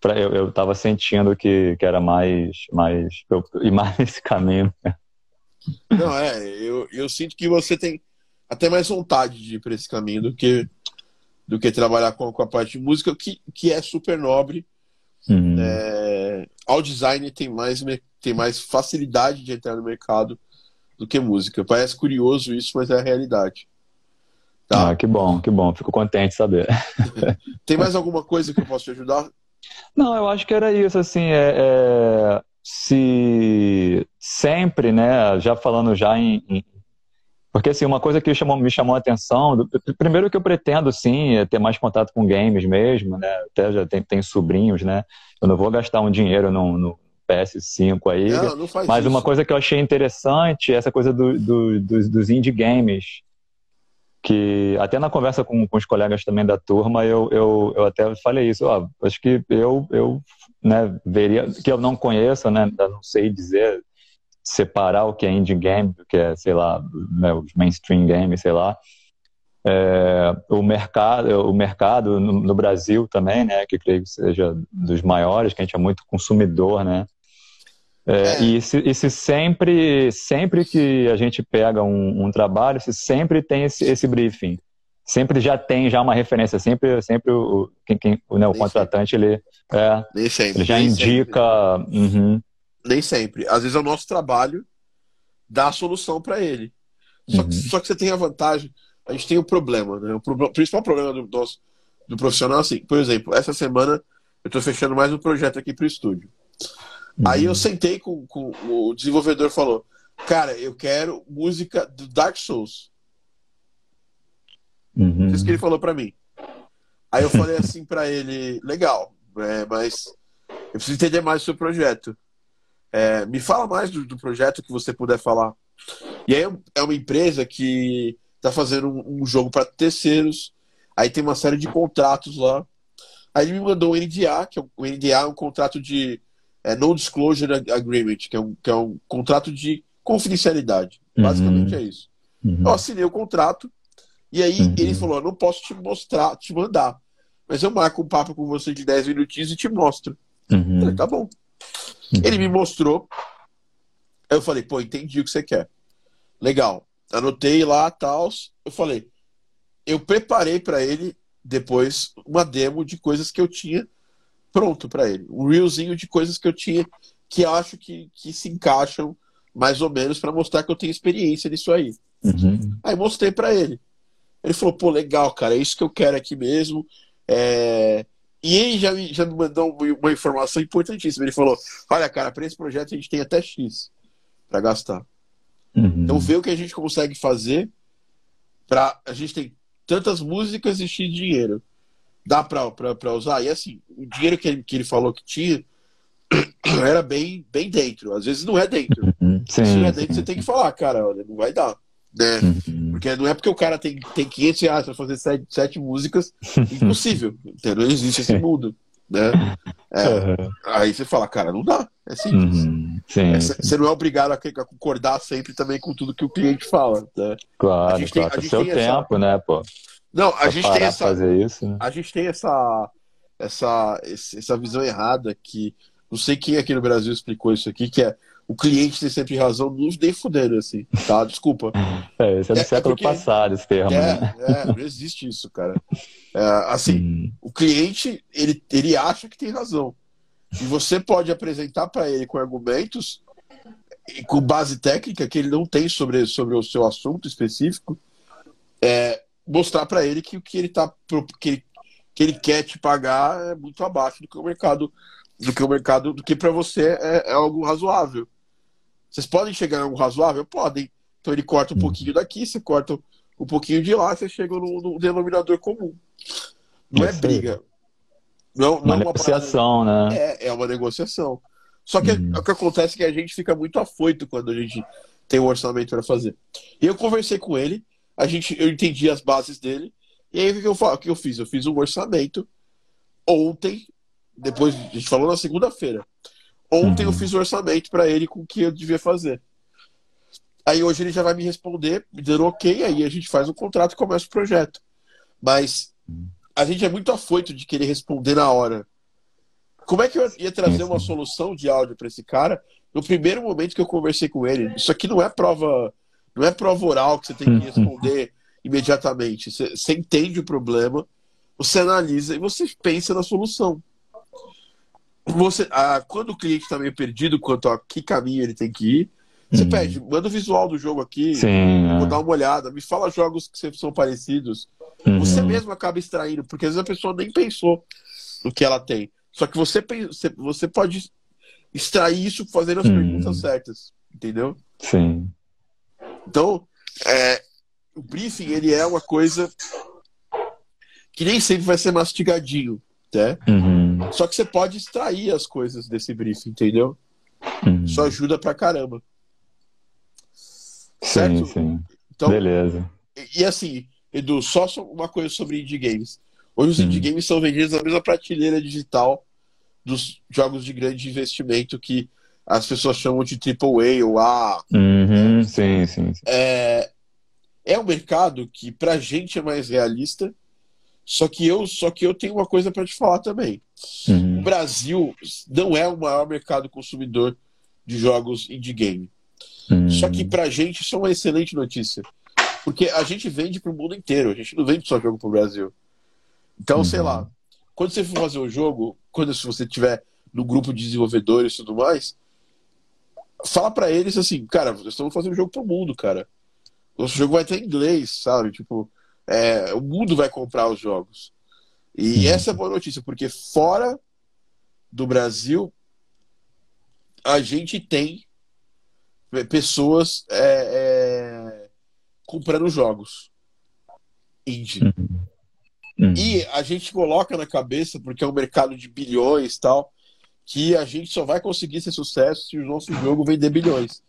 pra, eu estava sentindo que, que era mais, mais eu, e mais nesse caminho. Não, é, eu, eu sinto que você tem até mais vontade de ir para esse caminho do que do que trabalhar com, com a parte de música, que, que é super nobre. Uhum. É, ao design tem mais, tem mais facilidade de entrar no mercado do que música. Parece curioso isso, mas é a realidade. Tá? Ah, que bom, que bom. Fico contente de saber. tem mais alguma coisa que eu possa te ajudar? Não, eu acho que era isso, assim, é, é, se sempre, né, já falando já em, em porque, assim, uma coisa que chamou, me chamou a atenção, primeiro que eu pretendo, sim, é ter mais contato com games mesmo, né, até já tem, tem sobrinhos, né, eu não vou gastar um dinheiro no, no PS5 aí, não, não mas isso. uma coisa que eu achei interessante é essa coisa do, do, dos, dos indie games, que até na conversa com, com os colegas também da turma, eu, eu, eu até falei isso, ó, acho que eu, eu né, veria, que eu não conheço, né, não sei dizer, separar o que é indie game, o que é, sei lá, né, os mainstream games, sei lá, é, o mercado, o mercado no, no, Brasil também, né, que creio que seja dos maiores, que a gente é muito consumidor, né, é, é. E, se, se sempre, sempre que a gente pega um, um trabalho, se sempre tem esse, esse, briefing. Sempre já tem já uma referência, sempre, sempre o, quem, quem, né, o contratante ele, é, Nem sempre. ele já Nem indica. Uhum. Nem sempre. Às vezes é o nosso trabalho dar a solução para ele. Só, uhum. que, só que você tem a vantagem, a gente tem o um problema, né? O, pro, o principal problema do, do, do profissional, assim, por exemplo, essa semana eu estou fechando mais um projeto aqui para o estúdio. Aí eu uhum. sentei com, com o desenvolvedor falou, cara, eu quero música do Dark Souls. Uhum. Isso que ele falou para mim. Aí eu falei assim para ele, legal, é, mas eu preciso entender mais o seu projeto. É, me fala mais do, do, projeto que você puder falar. E aí é uma empresa que está fazendo um, um jogo para terceiros. Aí tem uma série de contratos lá. Aí ele me mandou o NDA, que é um, o NDA é um contrato de é No Disclosure Agreement, que é um, que é um contrato de confidencialidade. Uhum. Basicamente é isso. Uhum. Eu assinei o contrato e aí uhum. ele falou: não posso te mostrar, te mandar. Mas eu marco um papo com você de 10 minutinhos e te mostro. Uhum. Falei, tá bom. Uhum. Ele me mostrou. Eu falei, pô, entendi o que você quer. Legal. Anotei lá, tal. Eu falei, eu preparei para ele depois uma demo de coisas que eu tinha pronto para ele. Um reelzinho de coisas que eu tinha que acho que, que se encaixam mais ou menos para mostrar que eu tenho experiência nisso aí. Uhum. Aí mostrei para ele. Ele falou, pô, legal, cara, é isso que eu quero aqui mesmo. É... E ele já me, já me mandou uma informação importantíssima. Ele falou: Olha, cara, para esse projeto a gente tem até X para gastar. Uhum. Então vê o que a gente consegue fazer para a gente tem tantas músicas e X dinheiro dá para usar. E assim, o dinheiro que ele, que ele falou que tinha era bem, bem dentro. Às vezes não é dentro. Uhum. Sim, Se não é dentro, sim. você tem que falar, cara, olha, não vai dar. Né? Uhum. Porque não é porque o cara tem, tem 500 reais para fazer sete, sete músicas, impossível. Entendeu? Não existe esse mundo. Né? É, uhum. Aí você fala, cara, não dá. É simples. Uhum. É, você não é obrigado a, concordar sempre também com tudo que o cliente fala. Né? Claro, a gente claro. Tem, a gente seu tempo, essa... né, pô? Não, a gente tem essa. Fazer isso, né? A gente tem essa, essa, essa visão errada que. Não sei quem aqui no Brasil explicou isso aqui, que é o cliente tem sempre razão, não nem fudendo, assim, tá? Desculpa. É, esse é do é, é século porque, passado, esse termo, é, né? É, não existe isso, cara. É, assim, hum. o cliente, ele, ele acha que tem razão. E você pode apresentar para ele com argumentos e com base técnica que ele não tem sobre, sobre o seu assunto específico, é, mostrar para ele que o que ele tá que ele, que ele quer te pagar é muito abaixo do que o mercado, do que o mercado, do que para você é, é, algo razoável. Vocês podem chegar em algo razoável? Podem. Então ele corta um Hum. pouquinho daqui, você corta um pouquinho de lá, você chega no, no denominador comum. Não é briga. Não, é uma negociação, né? é, é uma negociação. Só que Uhum. o que acontece é que a gente fica muito afoito quando a gente tem um orçamento para fazer. E eu conversei com ele, a gente, eu entendi as bases dele, e aí o que eu, fa- o que eu fiz? Eu fiz um orçamento ontem, depois a gente falou na segunda-feira. Ontem eu Uhum. fiz o orçamento para ele com o que eu devia fazer. Aí hoje ele já vai me responder, me dando ok, aí a gente faz um contrato e começa o projeto. Mas a gente é muito afoito de querer responder na hora. Como é que eu ia trazer uma solução de áudio para esse cara no primeiro momento que eu conversei com ele? Isso aqui não é prova, não é prova oral que você tem que responder imediatamente. Você, você entende o problema, você analisa e você pensa na solução. Você, ah, quando o cliente está meio perdido quanto a que caminho ele tem que ir, você Uhum. pede, manda o visual do jogo aqui, Sim. vou é. dar uma olhada, me fala jogos que são parecidos. Uhum. Você mesmo acaba extraindo, porque às vezes a pessoa nem pensou no que ela tem. Só que você, você pode extrair isso fazendo as Uhum. perguntas certas, entendeu? Sim. Então, é, o briefing ele é uma coisa que nem sempre vai ser mastigadinho, né? Uhum. Só que você pode extrair as coisas desse briefing, entendeu? Uhum. Isso ajuda pra caramba. Sim, certo? sim. Então, Beleza. E assim, Edu, só uma coisa sobre indie games. Hoje os Hum. indie games são vendidos na mesma prateleira digital dos jogos de grande investimento que as pessoas chamam de AAA ou A. Uhum. Sim, sim. sim. É, é um mercado que pra gente é mais realista, só que eu, só que eu tenho uma coisa pra te falar também. O Uhum. Brasil não é o maior mercado consumidor de jogos indie game. Uhum. Só que pra gente isso é uma excelente notícia. Porque a gente vende pro mundo inteiro, a gente não vende só jogo pro Brasil. Então, sei Uhum. lá, quando você for fazer o jogo, quando se você tiver no grupo de desenvolvedores e tudo mais, fala pra eles assim, cara, nós estamos fazendo um jogo pro mundo, cara. Nosso jogo vai ter inglês, sabe? Tipo, é, o mundo vai comprar os jogos. E Uhum. essa é a boa notícia, porque fora do Brasil, a gente tem pe- pessoas é, é, comprando jogos indie. Uhum. E a gente coloca na cabeça, porque é um mercado de bilhões e tal, que a gente só vai conseguir ser sucesso se o nosso jogo vender bilhões.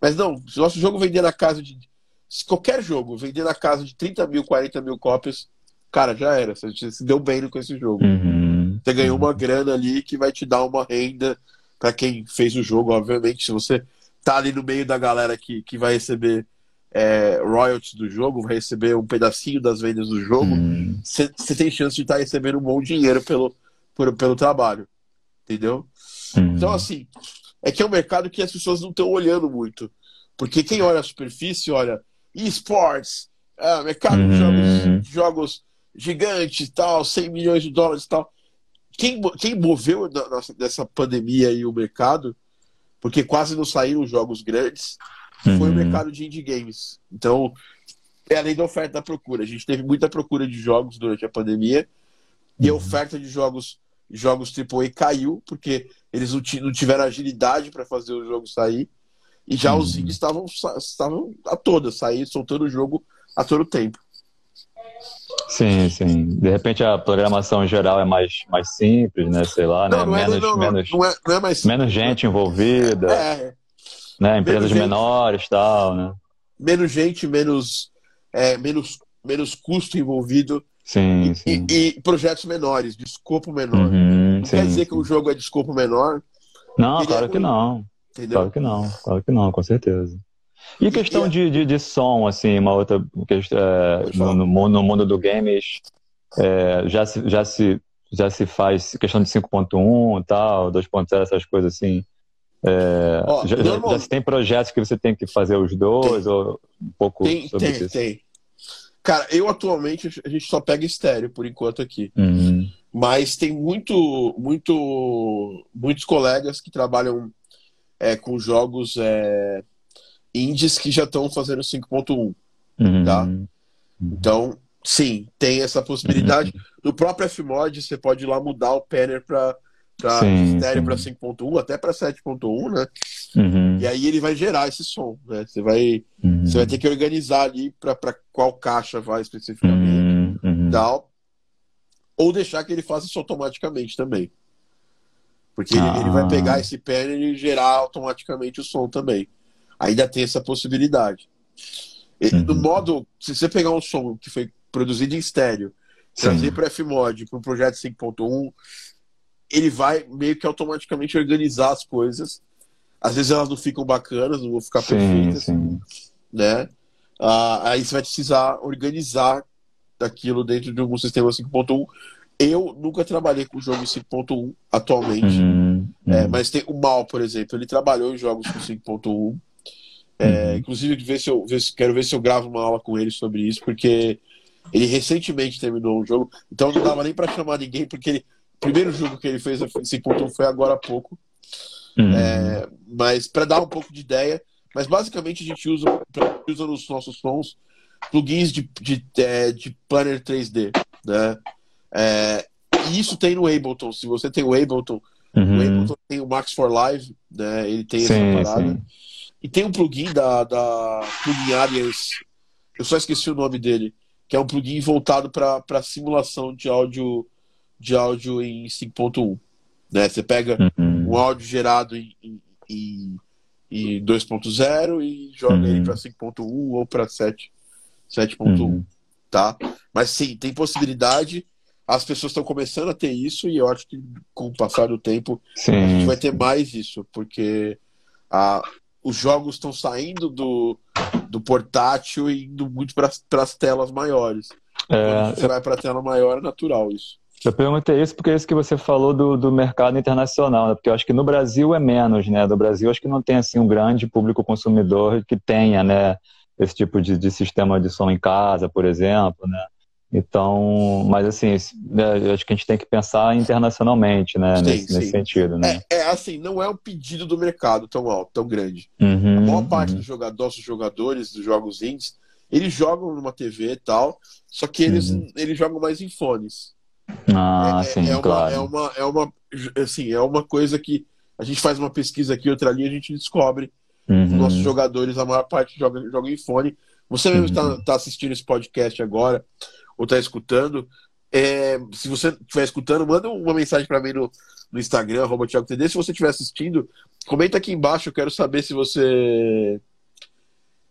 Mas não, se o nosso jogo vender na casa de. Se qualquer jogo vender na casa de 30 mil, 40 mil cópias, cara, já era. Você se deu bem com esse jogo. Uhum. Você ganhou uma grana ali que vai te dar uma renda para quem fez o jogo, obviamente. Se você tá ali no meio da galera que, que vai receber é, royalties do jogo, vai receber um pedacinho das vendas do jogo, Uhum. você você tem chance de estar recebendo um bom dinheiro pelo, por- pelo trabalho. Entendeu? Uhum. Então, assim, é que é um mercado que as pessoas não estão olhando muito. Porque quem olha a superfície, olha esports, ah, mercado de Uhum. jogos, de jogos gigantes e tal, 100 milhões de dólares e tal. Quem, quem moveu na- nessa pandemia aí o mercado, porque quase não saíram jogos grandes, foi o Uhum. mercado de indie games. Então, é a lei da oferta da procura. A gente teve muita procura de jogos durante a pandemia e a Uhum. oferta de jogos jogos AAA caiu porque eles não, ti- não tiveram agilidade para fazer o jogo sair e já os Uhum. indies estavam estavam a todas sair soltando o jogo a todo tempo. Sim, sim. De repente a programação em geral é mais, mais simples, né? Sei lá, né? Não, não é, menos, não, menos, não é, é mais menos gente envolvida, É, né? Empresas gente. menores tal, né? menos gente, menos é, menos menos custo envolvido Sim, e, sim. e projetos menores, de escopo menor. Uhum, Não sim, quer dizer que sim. o jogo é de escopo menor, Não, é claro que ruim. não. entendeu? Claro que não, claro que não, com certeza. E E- questão e- de, de, de som, assim, uma outra questão, é, no, no mundo, no mundo do games, é, já, se, já, se, já se faz questão de 5.1 e tal, 2.0, essas coisas assim. É, Ó, já, já- já se tem projetos que você tem que fazer os dois, ou um pouco Tem, sobre tem, isso? tem. Cara, eu atualmente a gente só pega estéreo por enquanto aqui. Uhum, Mas tem muito, muito, muitos colegas que trabalham é, com jogos é, indies que já estão fazendo 5.1. uhum, Tá. Então, Sim, tem essa possibilidade. Uhum. No próprio Fmod, você pode ir lá mudar o panner para para estéreo para 5.1, até para 7.1, né? Uhum, E aí ele vai gerar esse som, né? Você vai, uhum, você vai ter que organizar ali para qual caixa vai especificamente, uhum, uhum. tal. Ou deixar que ele faça isso automaticamente também. Porque ele, Ah. ele vai pegar esse panel e gerar automaticamente o som também. Ainda tem essa possibilidade. E, No Uhum. modo, se você pegar um som que foi produzido em estéreo, trazer para Fmod, para um projeto 5.1, ele vai meio que automaticamente organizar as coisas. Às vezes elas não ficam bacanas, não vão ficar Sim, perfeitas, sim. né? Ah, aí você vai precisar organizar aquilo dentro de algum sistema 5.1. Eu nunca trabalhei com jogo 5.1 atualmente, Uhum, é, uhum. mas tem o Mal, por exemplo, ele trabalhou em jogos com 5.1. É, Uhum. Inclusive, ver se eu, ver se- quero ver se eu gravo uma aula com ele sobre isso, porque ele recentemente terminou um jogo, então não dava nem para chamar ninguém, porque ele, primeiro jogo que ele fez em 5.1 foi agora há pouco. Uhum. É, mas para dar um pouco de ideia, mas basicamente a gente usa, usa nos nossos sons plugins de, de, é, de planner 3D, né? É, e isso tem no Ableton. Se você tem o Ableton, o Uhum. Ableton tem o Max for Live, né? Ele tem essa Sim, parada. sim. E tem um plugin da, da Plugin Alliance, eu só esqueci o nome dele, que é um plugin voltado para simulação de áudio de áudio em 5.1. Né? Você pega Uhum. um áudio gerado em, em, em, em 2.0 e joga Uhum. ele para 5.1 ou para 7.1, Uhum. tá? Mas sim, tem possibilidade. As pessoas estão começando a ter isso e eu acho que com o passar do tempo a gente Sim. vai ter mais isso, porque a, os jogos estão saindo do, do portátil e indo muito para as telas maiores. É, Quando você vai para a tela maior, é natural isso. Eu perguntei isso porque é isso que você falou do, do mercado internacional, né? porque eu acho que no Brasil é menos, né? No Brasil acho que não tem assim um grande público consumidor que tenha, né? Esse tipo de, de sistema de som em casa, por exemplo, né? Então, mas assim, né, eu acho que a gente tem que pensar internacionalmente, né? Sim, nesse, sim. nesse sentido, né? É, é assim, não é um pedido do mercado tão alto, tão grande. Uhum, A maior parte uhum. dos jogadores, nossos jogadores dos jogos indies, eles jogam numa TV e tal, só que eles, Uhum. eles jogam mais em fones. Ah, é, sim, é uma, claro. é uma, é uma, assim, é uma coisa que a gente faz uma pesquisa aqui, outra ali, a gente descobre Uhum. Os nossos jogadores, a maior parte joga, joga em fone. Você mesmo está Uhum. tá assistindo esse podcast agora, ou está escutando. é, se você estiver escutando, manda uma mensagem para mim no, no Instagram, arroba. Se você estiver assistindo, comenta aqui embaixo. Eu quero saber se você.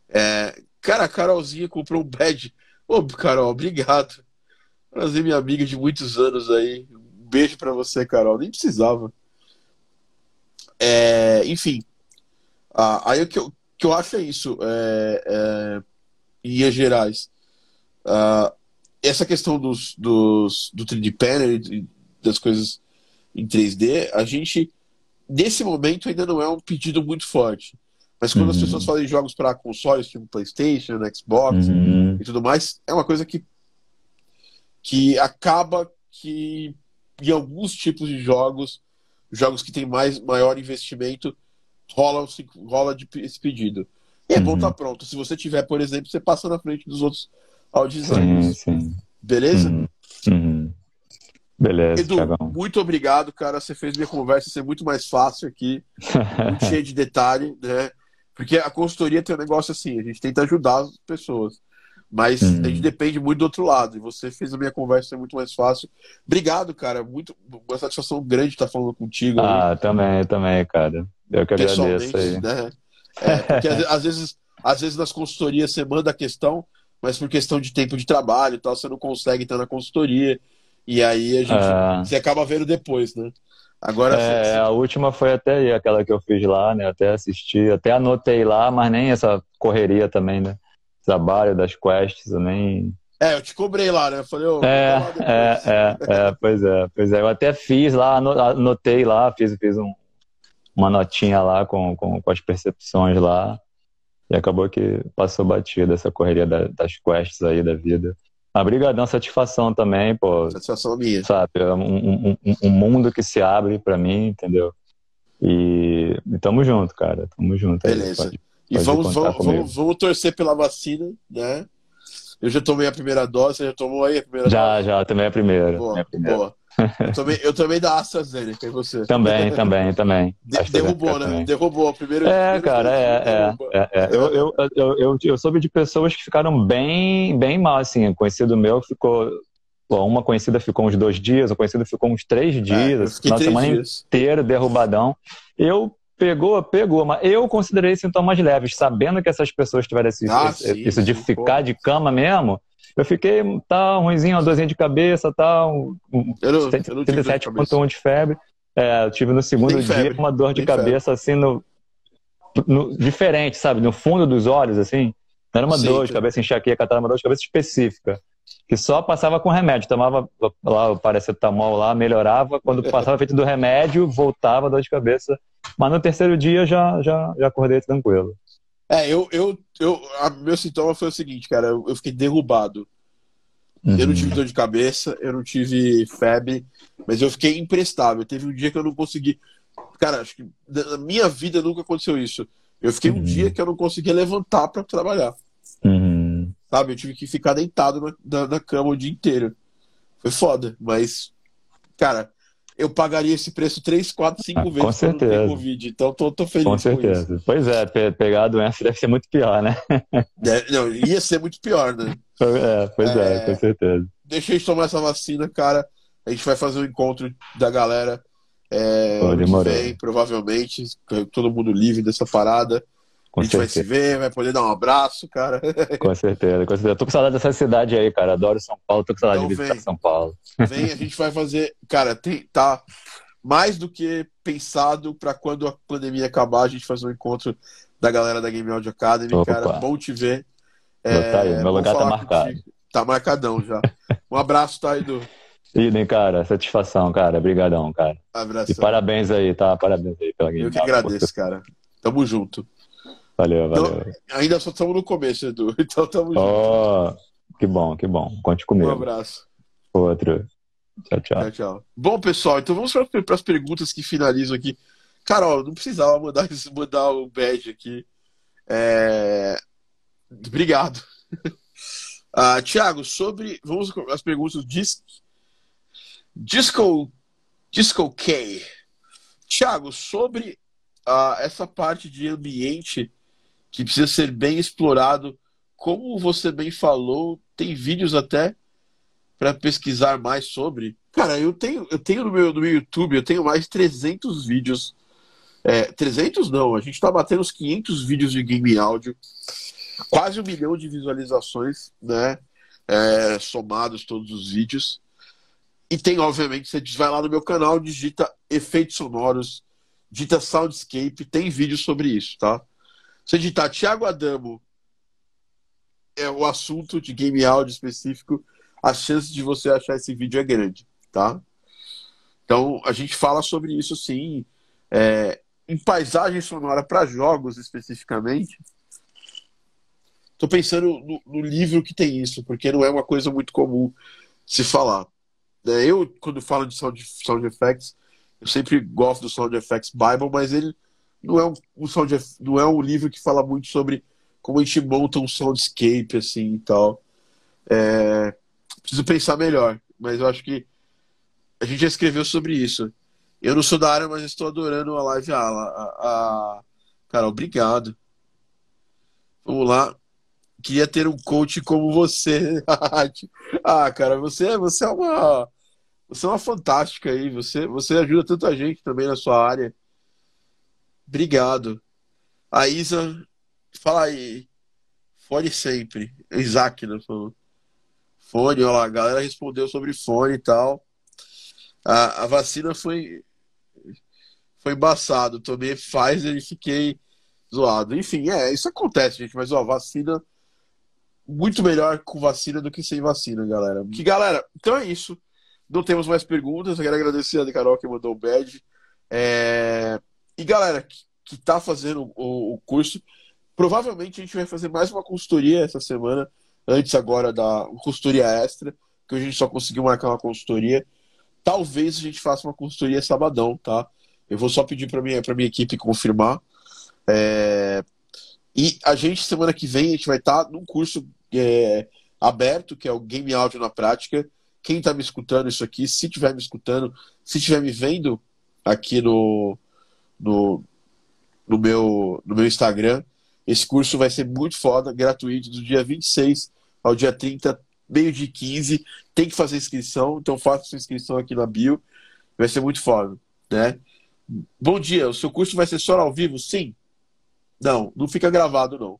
É, cara, a Carolzinha comprou um badge. Ô, Carol, obrigado. Prazer, minha amiga de muitos anos aí. Um beijo para você, Carol. Nem precisava. É, enfim. Ah, aí o que eu, que eu acho é isso, é, é, em linhas gerais. Ah, essa questão dos, dos, do 3D Panel e das coisas em 3D, a gente, nesse momento, ainda não é um pedido muito forte. Mas quando as Uhum. pessoas fazem jogos para consoles, tipo PlayStation, Xbox Uhum. e tudo mais, é uma coisa que, que acaba que, em alguns tipos de jogos, jogos que têm mais, maior investimento, rola, rola de, esse pedido. E é bom Uhum. estar pronto. Se você tiver, por exemplo, você passa na frente dos outros Sim, audiodesigners. sim. Beleza? Uhum. Uhum. Beleza, Edu, Thiagão. muito obrigado, cara. Você fez minha conversa ser muito mais fácil aqui, muito cheio de detalhe, né? Porque a consultoria tem um negócio assim, a gente tenta ajudar as pessoas, mas a gente depende muito do outro lado. E você fez a minha conversa ser muito mais fácil. Obrigado, cara. Muito uma satisfação grande estar falando contigo. Ah, também, também, cara. Eu que agradeço aí. né? É, porque às, vezes, às vezes nas consultorias você manda a questão, mas por questão de tempo de trabalho e tal, você não consegue estar na consultoria. E aí a gente Ah. você acaba vendo depois, né? Agora É, a última foi até aquela que eu fiz lá, né? Até assisti, até anotei lá, mas nem essa correria também, né? Trabalho das quests, nem. é, eu te cobrei lá, né? Eu falei, ô, É, é, é, é, pois é, pois é. Eu até fiz lá, ano- anotei lá, fiz, fiz um, uma notinha lá com, com, com as percepções lá. E acabou que passou batida essa correria da- das quests aí da vida. Mas brigadão, satisfação também, pô. Satisfação minha. sabe? É um, um, um- mundo que se abre pra mim, entendeu? E, e tamo junto, cara. Tamo junto. aí, Beleza. pode- E vamos, vamos, vamos, vamos torcer pela vacina, né? Eu já tomei a primeira dose, você já tomou aí a primeira Já, dose? já, também é a primeira. Boa, também é a primeira. boa. Eu tomei, eu tomei da AstraZeneca, e você? Também, também, também. De- derrubou, né? também. Derrubou. Primeiro, É, primeiro cara, é, é, derruba. é, é. Eu, eu, eu, eu, eu soube de pessoas que ficaram bem, bem mal, assim. Um conhecido meu ficou. Bom, uma conhecida ficou uns dois dias, um conhecido ficou uns três É, dias, na três semana dias. inteira derrubadão. Eu pegou, pegou, mas eu considerei sintomas leves, sabendo que essas pessoas tiveram esse, Ah, esse- sim, isso de ficar pô. de cama mesmo. Eu fiquei, tá, ruimzinho, uma dorzinha de cabeça, tá, um, um Eu não, eu não tive dor de cabeça. 37,1 de febre. É, eu tive no segundo dia febre, uma dor de cabeça assim no, no- diferente, sabe, no fundo dos olhos assim. Não era uma Sim, dor de sim. cabeça enxaqueca, era uma dor de cabeça específica, que só passava com remédio, tomava lá o paracetamol lá, melhorava, quando passava feito do remédio, voltava a dor de cabeça. Mas no terceiro dia já já já acordei tranquilo. É, eu, eu, eu, a- meu sintoma foi o seguinte, cara, eu, eu fiquei derrubado. Eu não Uhum. tive dor de cabeça, eu não tive febre, mas eu fiquei imprestável. Teve um dia que eu não consegui. Cara, acho que na minha vida nunca aconteceu isso. Eu fiquei um Uhum. dia que eu não conseguia levantar pra trabalhar. Uhum. Sabe? Eu tive que ficar deitado na, na, na cama o dia inteiro. Foi foda, mas, cara, eu pagaria esse preço 3, 4, 5 Ah, com vezes ter certeza. Covid. Então tô, tô feliz Com com, isso. certeza. Pois é, pe- pegar a doença deve ser muito pior, né? É, não, ia ser muito pior, né? É, pois é, É. com certeza. deixa a gente tomar essa vacina, cara. A gente vai fazer um encontro da galera é, Pô, vem, provavelmente. Todo mundo livre dessa parada. Com a gente vai se certeza. ver, vai poder dar um abraço, cara. Com certeza, com certeza. Tô com saudade dessa cidade aí, cara. Adoro São Paulo, tô com saudade Então de visitar vem. São Paulo. Vem, a gente vai fazer. Cara, tem, tá mais do que pensado para quando a pandemia acabar, a gente fazer um encontro da galera da Game Audio Academy, Opa. cara. Bom te ver. Tá aí, meu bom lugar tá marcado. contigo. Tá marcadão já. Um abraço, tá, Edu? Idem, cara, satisfação, cara. Obrigadão, cara. Abraço. E parabéns aí, tá? Parabéns aí pela game. Eu que agradeço, cara. Tamo junto. Valeu, Então, valeu. Ainda só estamos no começo, Edu. Então tamo junto. Oh, que bom, que bom. Conte Um comigo. abraço. Outro. Tchau, tchau. Tchau, tchau. Bom, pessoal, então vamos para as perguntas que finalizam aqui. Carol, não precisava mandar, mandar o badge aqui. É... Obrigado. Ah, Tiago, sobre. Vamos com as perguntas. Dis... Disco. Disco K. Tiago, sobre ah, essa parte de ambiente que precisa ser bem explorado, como você bem falou, tem vídeos até para pesquisar mais sobre. Cara, eu tenho, eu tenho no meu, no meu YouTube, eu tenho mais de 300 vídeos. É, 300 não, a gente tá batendo os 500 vídeos de game áudio, quase um milhão de visualizações, né? É, somados todos os vídeos. E tem, obviamente, você vai lá no meu canal, digita efeitos sonoros, digita soundscape, tem vídeo sobre isso, tá? Se digitar Thiago Adamo, é o assunto de game áudio específico, a chance de você achar esse vídeo é grande, tá? Então, a gente fala sobre isso sim. É, em paisagem sonora para jogos especificamente, tô pensando no, no, livro que tem isso, porque não é uma coisa muito comum se falar. É, eu, quando falo de sound, sound effects, eu sempre gosto do Sound Effects Bible, mas ele não é um, um sound, não é um livro que fala muito sobre como a gente monta um soundscape assim e tal. É, preciso pensar melhor, mas eu acho que a gente já escreveu sobre isso. Eu não sou da área, mas estou adorando a live. A, a, a... Cara, obrigado. Vamos lá. Queria ter um coach como você. ah, cara, você, você é uma. Você é uma fantástica aí. Você, você ajuda tanta gente também na sua área. Obrigado. A Isa, fala aí. Fone sempre. Isaac, né? Falou. Fone, olha lá, a galera respondeu sobre fone e tal. A, a vacina foi foi embaçado. Tomei Pfizer e fiquei zoado. Enfim, é, isso acontece, gente. Mas, ó, vacina muito melhor com vacina do que sem vacina, galera. Que, galera, então é isso. Não temos mais perguntas. Eu quero agradecer a Carol que mandou o badge. É... E, galera, que, que tá fazendo o, o curso, provavelmente a gente vai fazer mais uma consultoria essa semana, antes agora da consultoria extra, que a gente só conseguiu marcar uma consultoria. Talvez a gente faça uma consultoria sabadão, tá? Eu vou só pedir para minha, minha equipe confirmar. É... E a gente, semana que vem, a gente vai estar num curso é, aberto, que é o Game Audio na Prática. Quem está me escutando isso aqui, se estiver me escutando, se estiver me vendo aqui no, no, meu, no meu Instagram, esse curso vai ser muito foda, gratuito, do dia 26 ao dia 30, meio de 15. Tem que fazer inscrição, então faça sua inscrição aqui na bio. Vai ser muito foda, né? Bom dia, o seu curso vai ser só ao vivo? Sim. Não, não fica gravado, não.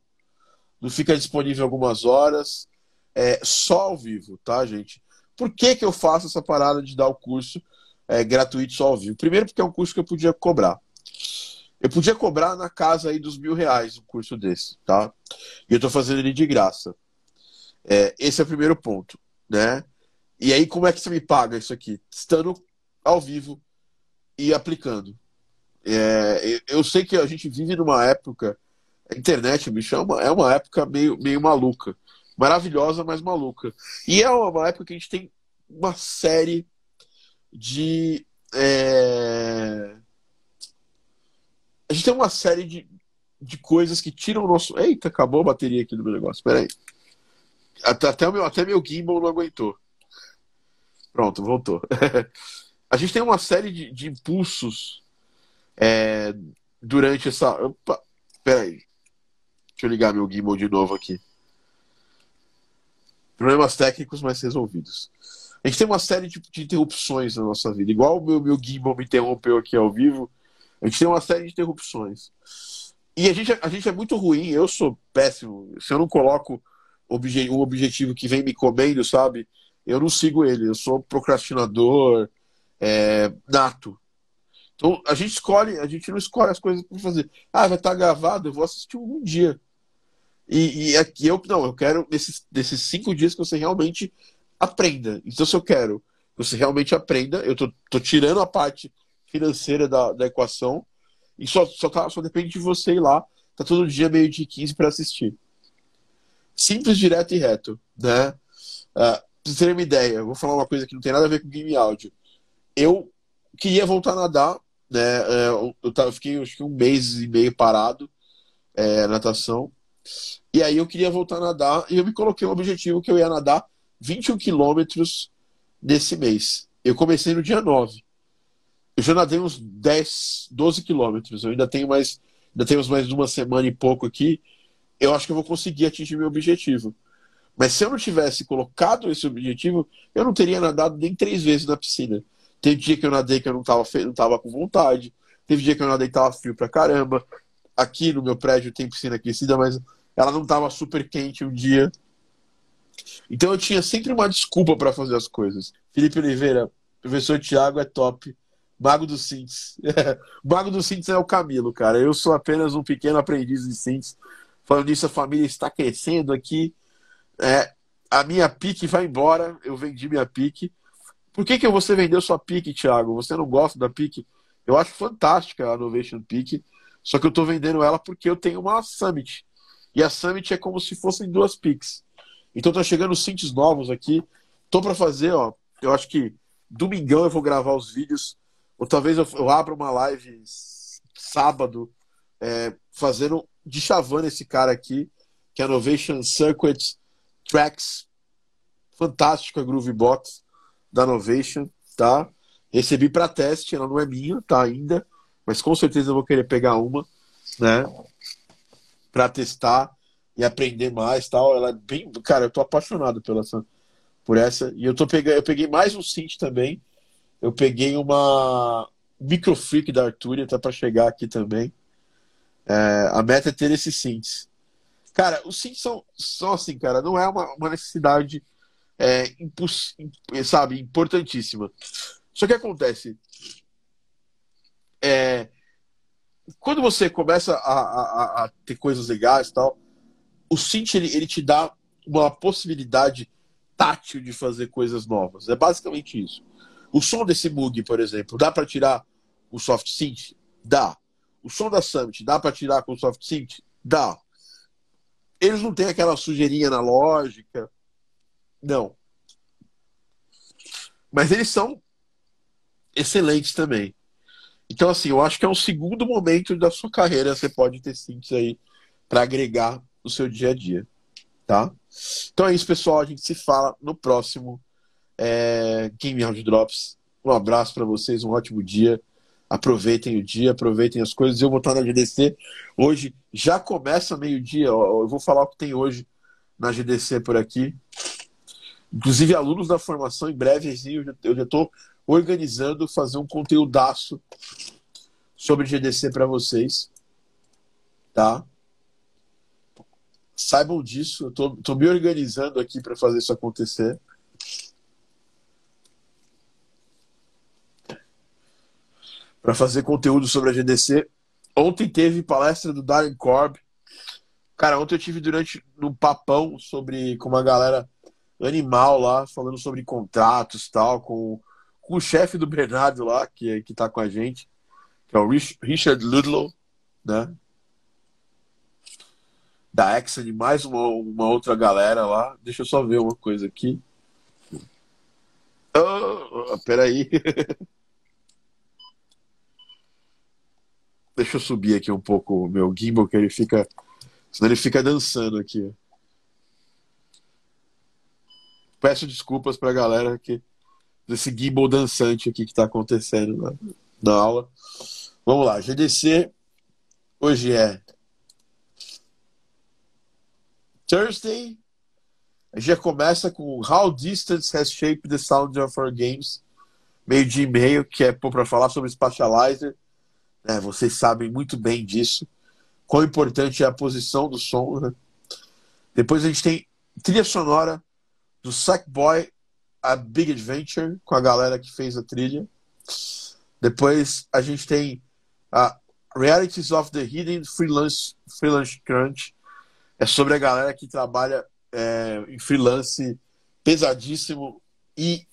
Não fica disponível algumas horas. É só ao vivo, tá, gente? Por que, que eu faço essa parada de dar o curso é, gratuito só ao vivo? Primeiro, porque é um curso que eu podia cobrar. Eu podia cobrar na casa aí dos mil reais um curso desse, tá? E eu tô fazendo ele de graça. É, esse é o primeiro ponto, né? E aí, como é que você me paga isso aqui? Estando ao vivo e aplicando. É, eu sei que a gente vive numa época. A internet, bicho, é uma, é uma época meio, meio maluca. Maravilhosa, mas maluca. E é uma época que a gente tem uma série de. É... Tem uma série de, de coisas que tiram o nosso. Eita, acabou a bateria aqui do meu negócio. Peraí. Até, até, meu, até meu gimbal não aguentou. Pronto, voltou. a gente tem uma série de, de impulsos é, durante essa. Opa, peraí. Deixa eu ligar meu gimbal de novo aqui. Problemas técnicos mais resolvidos. A gente tem uma série de, de interrupções na nossa vida. Igual o meu, meu gimbal me interrompeu aqui ao vivo, a gente tem uma série de interrupções. E a gente, a gente é muito ruim, eu sou péssimo. Se eu não coloco obje, um objetivo que vem me comendo, sabe? Eu não sigo ele. Eu sou procrastinador é, nato. Então a gente escolhe, a gente não escolhe as coisas para fazer. Ah, vai estar tá gravado, eu vou assistir um dia. E, e aqui eu não, eu quero nesses, nesses cinco dias que você realmente aprenda. Então, se eu quero que você realmente aprenda, eu tô, tô tirando a parte financeira da, da equação e só, só, tá, só depende de você ir lá. Tá todo dia meio de 15 para assistir. Simples, direto e reto, né? Uh, pra vocês uma ideia, eu vou falar uma coisa que não tem nada a ver com game áudio. Eu queria voltar a nadar, né? É, eu, eu fiquei acho que um mês e meio parado é, natação. E aí eu queria voltar a nadar e eu me coloquei um objetivo que eu ia nadar 21 quilômetros nesse mês. Eu comecei no dia 9. Eu já nadei uns 10, 12 quilômetros. Eu ainda tenho mais, ainda temos mais uma semana e pouco aqui. Eu acho que eu vou conseguir atingir meu objetivo. Mas se eu não tivesse colocado esse objetivo, eu não teria nadado nem três vezes na piscina. Teve dia que eu nadei que eu não estava não tava com vontade. Teve dia que eu nadei que tava frio pra caramba. Aqui no meu prédio tem piscina aquecida, mas ela não estava super quente um dia. Então eu tinha sempre uma desculpa para fazer as coisas. Felipe Oliveira, professor Tiago é top. Mago do Sintes. Mago do Sintes é o Camilo, cara. Eu sou apenas um pequeno aprendiz de Sintes. Falando nisso, a família está crescendo aqui. É, a minha pique vai embora. Eu vendi minha pique. Por que, que você vendeu sua pique, Thiago? Você não gosta da pique? Eu acho fantástica a Innovation Pique. Só que eu estou vendendo ela porque eu tenho uma Summit. E a Summit é como se fossem duas piques. Então tá chegando cintos novos aqui. Tô para fazer, ó. Eu acho que domingão eu vou gravar os vídeos. Ou talvez eu, eu abra uma live sábado é, fazendo de chavando esse cara aqui, que é a Innovation Circuit Tracks. Fantástica Groove Box da Novation, tá? Recebi para teste, ela não é minha, tá ainda, mas com certeza eu vou querer pegar uma, né? Para testar e aprender mais, tal. Ela é bem, cara, eu tô apaixonado pela por essa e eu tô pegando, eu peguei mais um synth também. Eu peguei uma Microfreak da Arturia, tá para chegar aqui também. É, a meta é ter esses synths. Cara, os synths são, assim, cara, não é uma, uma necessidade é, sabe, importantíssima. Só que acontece. É, quando você começa a, a, a, ter coisas legais tal, o synth ele, ele te dá uma possibilidade tátil de fazer coisas novas. É basicamente isso. O som desse Moog, por exemplo, dá para tirar o soft synth? Dá. O som da Summit, dá para tirar com o soft synth? Dá. Eles não têm aquela sujeirinha analógica, não. Mas eles são excelentes também. Então, assim, eu acho que é um segundo momento da sua carreira você pode ter synths aí para agregar no seu dia a dia. Tá? Então é isso, pessoal. A gente se fala no próximo é, Game Audio Drops. Um abraço para vocês, um ótimo dia. Aproveitem o dia, aproveitem as coisas. Eu vou estar na GDC. Hoje já começa meio-dia. Eu vou falar o que tem hoje na GDC por aqui. Inclusive, alunos da formação, em breve, eu já estou organizando fazer um conteúdaço sobre GDC para vocês. Tá? Saibam disso, eu estou me organizando aqui para fazer isso acontecer. Para fazer conteúdo sobre a GDC. Ontem teve palestra do Darren Corb. Cara, ontem eu tive durante um papão sobre com uma galera animal lá, falando sobre contratos tal, com, com o chefe do Bernardo lá, que, que tá com a gente, que é o Richard Ludlow, né? Da Exxon mais uma, uma outra galera lá. Deixa eu só ver uma coisa aqui. Oh, peraí. Deixa eu subir aqui um pouco o meu gimbal, que ele fica. Senão ele fica dançando aqui. Peço desculpas pra galera que, desse gimbal dançante aqui que tá acontecendo na, na aula. Vamos lá, GDC. Hoje é Thursday. A gente já começa com How Distance Has Shaped the Sound of Our Games. Meio de e-mail, que é para falar sobre Spatializer. Né? Vocês sabem muito bem disso. Quão importante é a posição do som. Né? Depois a gente tem trilha sonora do Sackboy A Big Adventure, com a galera que fez a trilha. Depois a gente tem a Realities of the Hidden Freelance, freelance Crunch. É sobre a galera que trabalha é, em freelance pesadíssimo e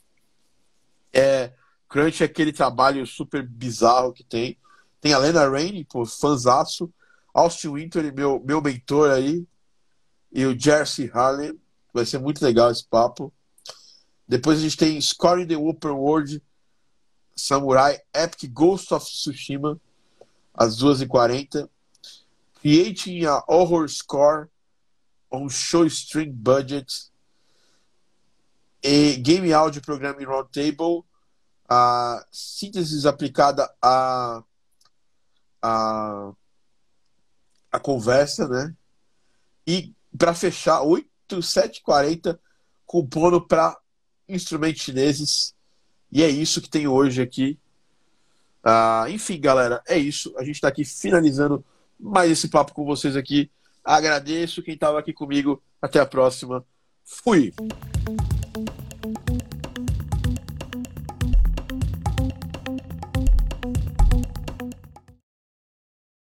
é, Crunch é aquele trabalho super bizarro que tem. Tem a Lena Rainey, pô, fanzaço. Austin Winter, meu, meu mentor aí. E o Jersey Harlem. Vai ser muito legal esse papo. Depois a gente tem Scoring the Open World Samurai Epic Ghost of Tsushima, às 2h40. Creating a Horror Score on Show String Budget. E Game Audio Programming Roundtable. A síntese aplicada a, a, a conversa, né? E para fechar, 8 7,40 compondo para instrumentos chineses. E é isso que tem hoje aqui. Ah, enfim, galera, é isso. A gente está aqui finalizando mais esse papo com vocês aqui. Agradeço quem estava aqui comigo. Até a próxima. Fui!